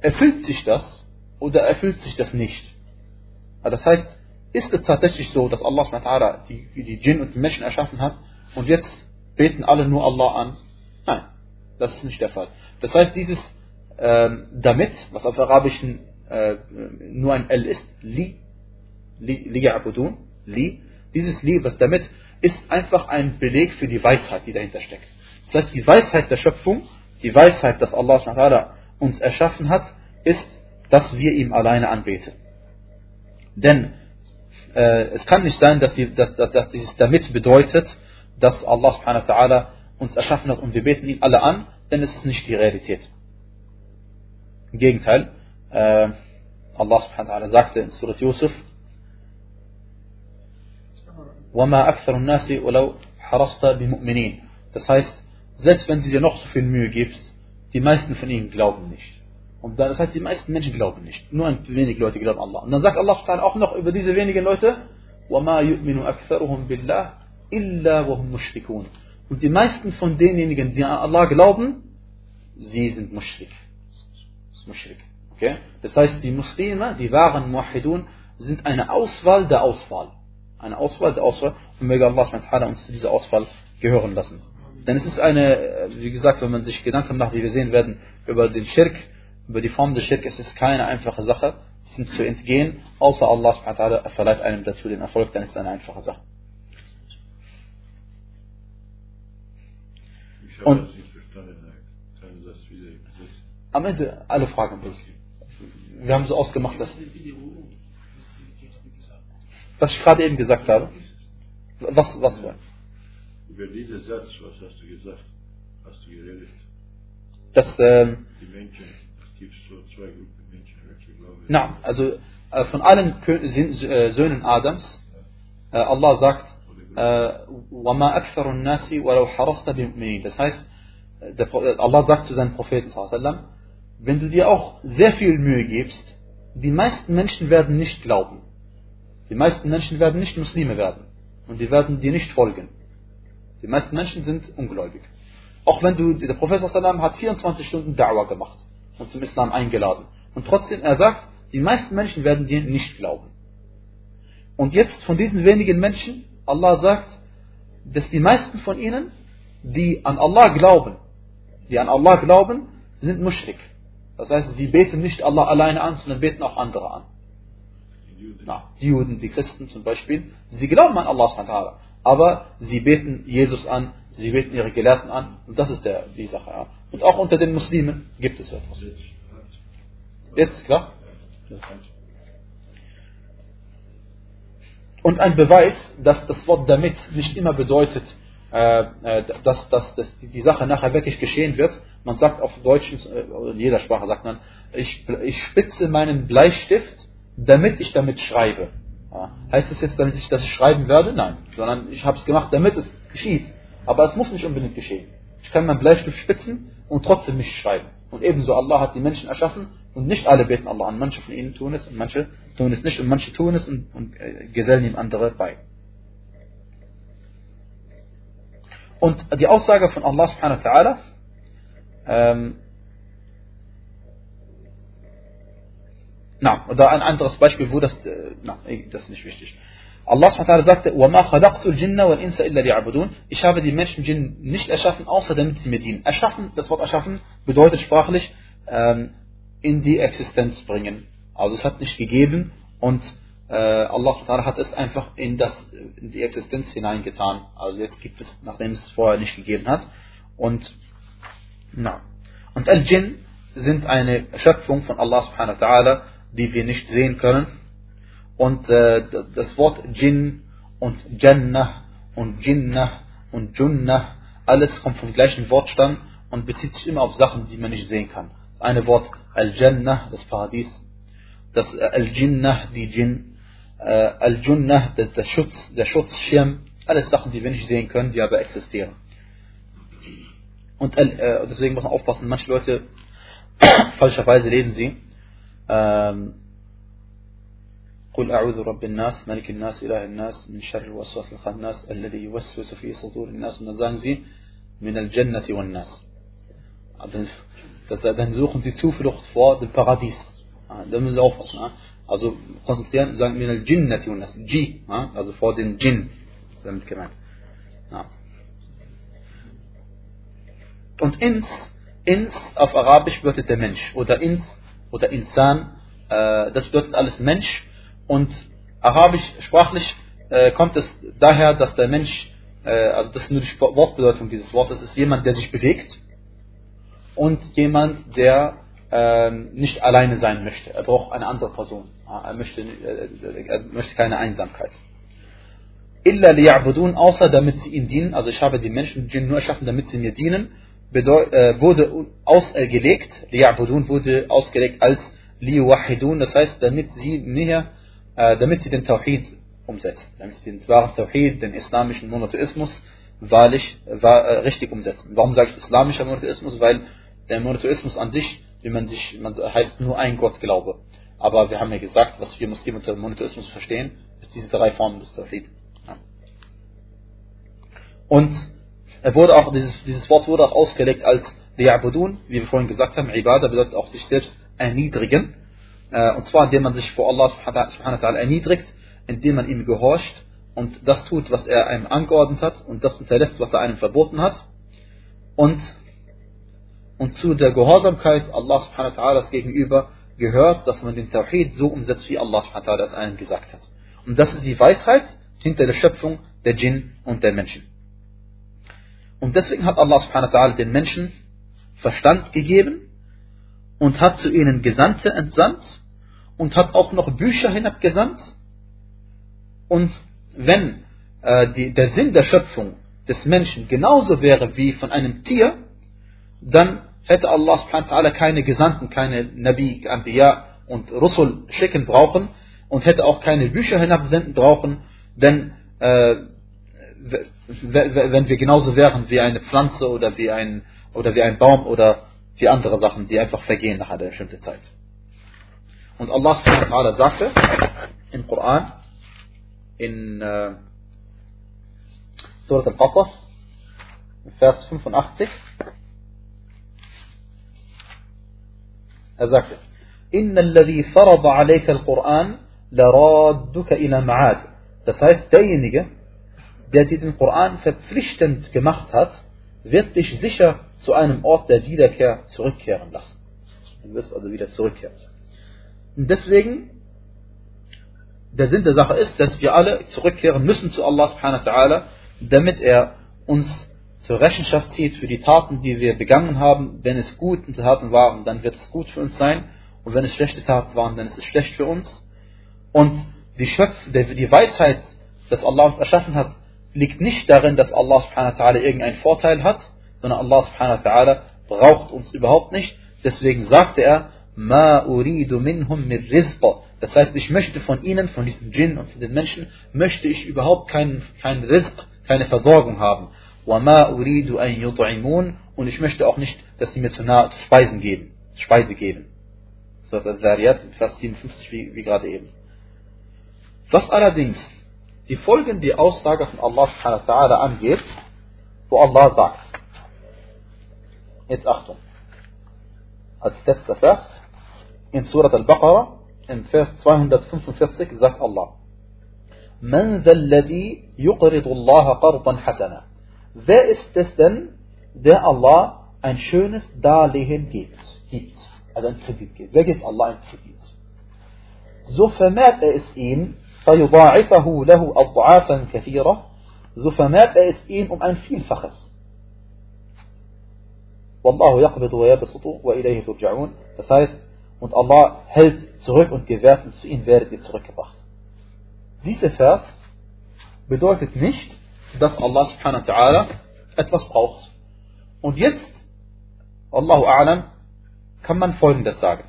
Erfüllt sich das oder erfüllt sich das nicht? Das heißt, ist es tatsächlich so, dass Allah die, die Djinn und die Menschen erschaffen hat und jetzt beten alle nur Allah an? Nein, das ist nicht der Fall. Das heißt, dieses ähm, damit, was auf Arabischen äh, nur ein L ist, li, li, li, li, dieses li, was damit, ist einfach ein Beleg für die Weisheit, die dahinter steckt. Das heißt, die Weisheit der Schöpfung, die Weisheit, dass Allah uns erschaffen hat, ist, dass wir ihm alleine anbeten. Denn äh, es kann nicht sein, dass, die, dass, dass, dass dieses damit bedeutet, dass Allah uns erschaffen hat und wir beten ihn alle an, denn es ist nicht die Realität. Im Gegenteil, äh, Allah subhanahu wa ta'ala sagte in Surat Yusuf, وَمَا أَكْثَرُ النَّاسِ وَلَوْ حَرَصْتَ بِمُؤْمِنِينَ Das heißt, selbst wenn sie dir noch so viel Mühe gibst, die meisten von ihnen glauben nicht. Und das heißt, die meisten Menschen glauben nicht. Nur ein wenig Leute glauben Allah. Und dann sagt Allah auch noch über diese wenigen Leute, وَمَا يُؤْمِنُ أَكْثَرُهُمْ بِاللَّهِ إِلَّا وَهُمْ مُشْرِكُونَ Und die meisten von denjenigen, die an Allah glauben, sie sind Mushrik. Mushrik. Okay? Das heißt, die Muslime, die wahren Muahidun, sind eine Auswahl der Auswahl. Eine Auswahl der Auswahl. Und möge Allah uns zu dieser Auswahl gehören lassen. Denn es ist eine, wie gesagt, wenn man sich Gedanken macht, wie wir sehen werden, über den Schirk, über die Form des Schirk, es ist keine einfache Sache, diesem zu entgehen, außer Allah verleiht einem dazu den Erfolg, dann ist es eine einfache Sache. Und am Ende alle Fragen wir haben so ausgemacht, dass. Was ich gerade eben gesagt habe. Was, was war? Über diesen Satz, was hast du gesagt? Hast du geredet? Dass, ähm, Die Menschen, es gibt so zwei Gruppen Menschen, welche glauben. Na, also äh, von allen äh, Söhnen Adams, äh, Allah sagt, وَمَا أَكْثَرُ النَّاسِ وَلَوْ حَرَصْتَ بِمُؤْمِنِينَ Das heißt, Allah sagt zu seinem Propheten, sallam, wenn du dir auch sehr viel Mühe gibst, die meisten Menschen werden nicht glauben. Die meisten Menschen werden nicht Muslime werden. Und die werden dir nicht folgen. Die meisten Menschen sind ungläubig. Auch wenn du, der Professor Salam hat 24 Stunden Da'wah gemacht und zum Islam eingeladen. Und trotzdem, er sagt, die meisten Menschen werden dir nicht glauben. Und jetzt von diesen wenigen Menschen, Allah sagt, dass die meisten von ihnen, die an Allah glauben, die an Allah glauben, sind Mushrik. Das heißt, sie beten nicht Allah alleine an, sondern beten auch andere an. Na, die Juden, die Christen zum Beispiel, sie glauben an Allah, aber sie beten Jesus an, sie beten ihre Gelehrten an, und das ist der, die Sache. Ja. Und auch unter den Muslimen gibt es etwas. Jetzt ist klar? Und ein Beweis, dass das Wort damit nicht immer bedeutet, äh, äh, dass, dass, dass die Sache nachher wirklich geschehen wird. Man sagt auf Deutsch, äh, in jeder Sprache sagt man, ich, ich spitze meinen Bleistift, damit ich damit schreibe. Ja. Heißt das jetzt, damit ich das schreiben werde? Nein. Sondern ich habe es gemacht, damit es geschieht. Aber es muss nicht unbedingt geschehen. Ich kann meinen Bleistift spitzen und trotzdem nicht schreiben. Und ebenso Allah hat die Menschen erschaffen und nicht alle beten Allah an. Manche von ihnen tun es und manche tun es nicht und manche tun es und, und äh, gesellen ihm andere bei. Und die Aussage von Allah subhanahu wa ta'ala, ähm, na, oder ein anderes Beispiel, wo das, äh, na, das ist nicht wichtig. Allah subhanahu wa ta'ala sagte, وَمَا خَلَقْتُ الْجِنَّ وَالْإِنسَ إِلَّا لِيَعْبُدُونَ Ich habe die Menschen Jinn nicht erschaffen, außer damit sie mir dienen. Erschaffen, das Wort erschaffen bedeutet sprachlich ähm, in die Existenz bringen. Also es hat nicht gegeben und äh, Allah subhanahu wa ta'ala hat es einfach in, das, in die Existenz hineingetan. Also jetzt gibt es, nachdem es vorher nicht gegeben hat. Und, na. Und Al-Jinn sind eine Schöpfung von Allah subhanahu wa ta'ala, die wir nicht sehen können. Und äh, das Wort Jinn und Jannah und Jinnah und Junnah, alles kommt vom gleichen Wortstamm und bezieht sich immer auf Sachen, die man nicht sehen kann. Das eine Wort Al-Jannah, das Paradies, das äh, Al-Jinnah, die Jinn, äh, Al-Junnah, der, Schutz, der Schutzschirm, alles Sachen, die wir nicht sehen können, die aber existieren. Und äh, deswegen muss man aufpassen, manche Leute falscherweise lesen sie, قل أعوذ برب الناس ملك الناس إله الناس من شر الوسواس الخناس الذي يوسوس في صدور الناس dann sagen من الجنة والناس dann suchen sie Zuflucht vor dem Paradies da müssen sie aufpassen also konzentrieren sagen من الجنة والناس G also vor den Jinn damit gemeint und ins ins auf Arabisch bedeutet der Mensch oder ins oder Insan äh, das bedeutet alles Mensch und arabisch sprachlich äh, kommt es daher, dass der Mensch, äh, also das ist nur die Wortbedeutung dieses Wortes, ist jemand, der sich bewegt und jemand, der äh, nicht alleine sein möchte. Er braucht eine andere Person. Er möchte, äh, er möchte keine Einsamkeit. Illa liya'budun, außer damit sie ihm dienen. Also ich habe die Menschen die nur erschaffen, damit sie mir dienen. Äh, wurde ausgelegt, liya'budun wurde ausgelegt als liyuwahidun, das heißt, damit sie mir äh, damit sie den Tawhid umsetzen, damit sie den wahren Tawhid, den islamischen Monotheismus wahrlich wahr, äh, richtig umsetzen. Warum sage ich islamischer Monotheismus? Weil der Monotheismus an sich, wie man sich, man heißt nur ein Gott Glaube. Aber wir haben ja gesagt, was wir Muslime unter Monotheismus verstehen, ist diese drei Formen des Tawhid. Ja. Und er wurde auch, dieses, dieses Wort wurde auch ausgelegt als Liya'budun, wie wir vorhin gesagt haben, Ibadah bedeutet auch sich selbst erniedrigen. Äh, und zwar, indem man sich vor Allah subhanahu wa erniedrigt, indem man ihm gehorcht und das tut, was er einem angeordnet hat und das unterlässt, was er einem verboten hat. Und, und zu der Gehorsamkeit Allah subhanahu wa ta'ala gegenüber gehört, dass man den Tawhid so umsetzt, wie Allah subhanahu wa es einem gesagt hat. Und das ist die Weisheit hinter der Schöpfung der Djinn und der Menschen. Und deswegen hat Allah subhanahu wa den Menschen Verstand gegeben und hat zu ihnen Gesandte entsandt und hat auch noch Bücher hinabgesandt. Und wenn äh, die, der Sinn der Schöpfung des Menschen genauso wäre wie von einem Tier, dann hätte Allah subhanahu wa keine Gesandten, keine Nabi, Anbiya und Rusul schicken brauchen und hätte auch keine Bücher hinabsenden brauchen, denn äh, wenn wir genauso wären wie eine Pflanze oder wie ein, oder wie ein Baum oder wie andere Sachen, die einfach vergehen nach einer bestimmten Zeit. Und Allah subhanahu wa ta'ala sagte im Koran, in äh, Surat al-Qasas, Vers 85, er sagte, إن الذي فرض عليك القرآن لرادك إلى معاد. Das heißt, derjenige, der dir den Koran verpflichtend gemacht hat, wird dich sicher zu einem Ort der Wiederkehr zurückkehren lassen. Du wirst also wieder zurückkehren. Und deswegen, der Sinn der Sache ist, dass wir alle zurückkehren müssen zu Allah subhanahu wa ta'ala, damit er uns zur Rechenschaft zieht für die Taten, die wir begangen haben. Wenn es gute Taten waren, dann wird es gut für uns sein. Und wenn es schlechte Taten waren, dann ist es schlecht für uns. Und die, Schöpf, die Weisheit, dass Allah uns erschaffen hat, liegt nicht darin, dass Allah subhanahu wa ta'ala irgendeinen Vorteil hat, sondern Allah subhanahu wa ta'ala braucht uns überhaupt nicht. Deswegen sagte er, Ma uridu minhum mir rizqa. Das heißt, ich möchte von ihnen, von diesen Djinn und von den Menschen, möchte ich überhaupt keinen kein Rizq, keine Versorgung haben. Wa ma uridu an yut'imun. Und ich möchte auch nicht, dass sie mir zu nahe zu Speisen geben, Speise geben. Surat al-Zariyat, Vers 57, wie, wie gerade eben. Was allerdings die folgende Aussage von Allah subhanahu wa ta'ala angeht, wo Allah sagt, jetzt Achtung, als letzter Vers, in Surat Al-Baqarah, im Vers 245 sagt Allah, من ذا الذي يقرض الله قرضا حسنا Wer ist es denn, der Allah ein schönes Darlehen gibt? gibt also ein Kredit gibt. Wer gibt Allah ein Kredit? So vermehrt er es ihm, فيضاعفه له أضعافا كثيرة, so vermehrt er es ihm um ein Vielfaches. والله يقبض ويبسط وإليه ترجعون. Das heißt, und Allah hält zurück und gewährt und zu ihm werdet ihr zurückgebracht. Dieser Vers bedeutet nicht, dass Allah subhanahu wa ta'ala etwas braucht. Und jetzt, Allahu a'lam, kann man folgendes sagen.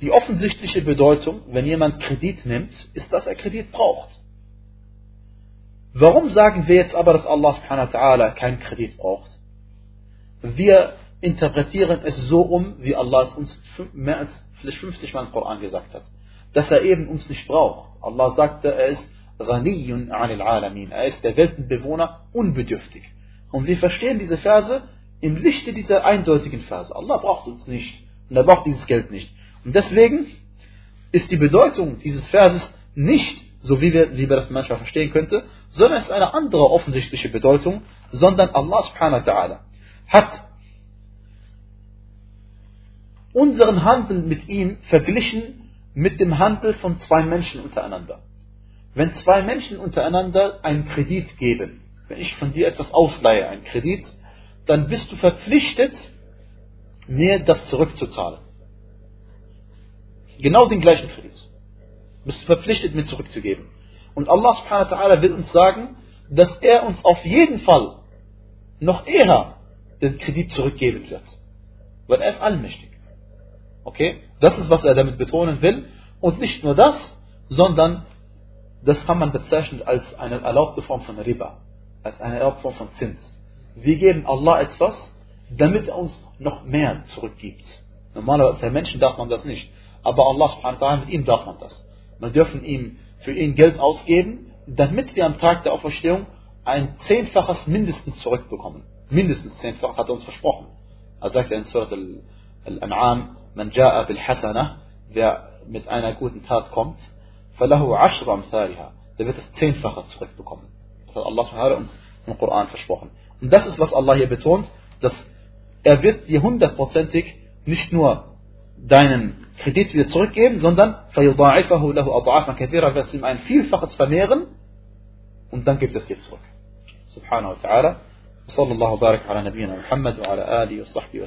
Die offensichtliche Bedeutung, wenn jemand Kredit nimmt, ist, dass er Kredit braucht. Warum sagen wir jetzt aber, dass Allah subhanahu wa ta'ala keinen Kredit braucht? Wir interpretieren es so um, wie Allah es uns mehr als vielleicht 50 Mal im Koran gesagt hat. Dass er eben uns nicht braucht. Allah sagte, er ist Ghaniyun anil alamin. Er ist der Weltenbewohner unbedürftig. Und wir verstehen diese Verse im Lichte dieser eindeutigen Verse. Allah braucht uns nicht. Und er braucht dieses Geld nicht. Und deswegen ist die Bedeutung dieses Verses nicht, so wie wir, wie wir das manchmal verstehen könnte, sondern es ist eine andere offensichtliche Bedeutung, sondern Allah subhanahu wa ta'ala hat unseren Handel mit ihm verglichen mit dem Handel von zwei Menschen untereinander. Wenn zwei Menschen untereinander einen Kredit geben, wenn ich von dir etwas ausleihe, einen Kredit, dann bist du verpflichtet, mir das zurückzuzahlen. Genau den gleichen Kredit. Bist verpflichtet, mir zurückzugeben. Und Allah subhanahu wa ta'ala will uns sagen, dass er uns auf jeden Fall noch eher den Kredit zurückgeben wird. Weil er ist allmächtig. Okay? Das ist, was er damit betonen will. Und nicht nur das, sondern das kann man bezeichnen als eine erlaubte Form von Riba, als eine erlaubte Form von Zins. Wir geben Allah etwas, damit er uns noch mehr zurückgibt. Normalerweise bei Menschen darf man das nicht. Aber Allah subhanahu wa ta'ala, mit ihm darf man das. Wir dürfen ihm für ihn Geld ausgeben, damit wir am Tag der Auferstehung ein Zehnfaches mindestens zurückbekommen. Mindestens Zehnfaches hat er uns versprochen. Er sagt in Surat Al-An'am, man ja'a bil hasana, wer mit einer guten Tat kommt, falahu ashra amthaliha, der wird das Zehnfache zurückbekommen. Das hat Allah uns im Koran versprochen. Und das ist, was Allah hier betont, dass er wird dir hundertprozentig nicht nur deinen Kredit wieder zurückgeben, sondern فَيُضَاعِفَهُ لَهُ أَضْعَافًا كَثِيرًا wird ihm ein Vielfaches vermehren und dann gibt es dir zurück. Subhanahu wa ta'ala. وصلى الله وبارك على نبينا محمد وعلى آله وصحبه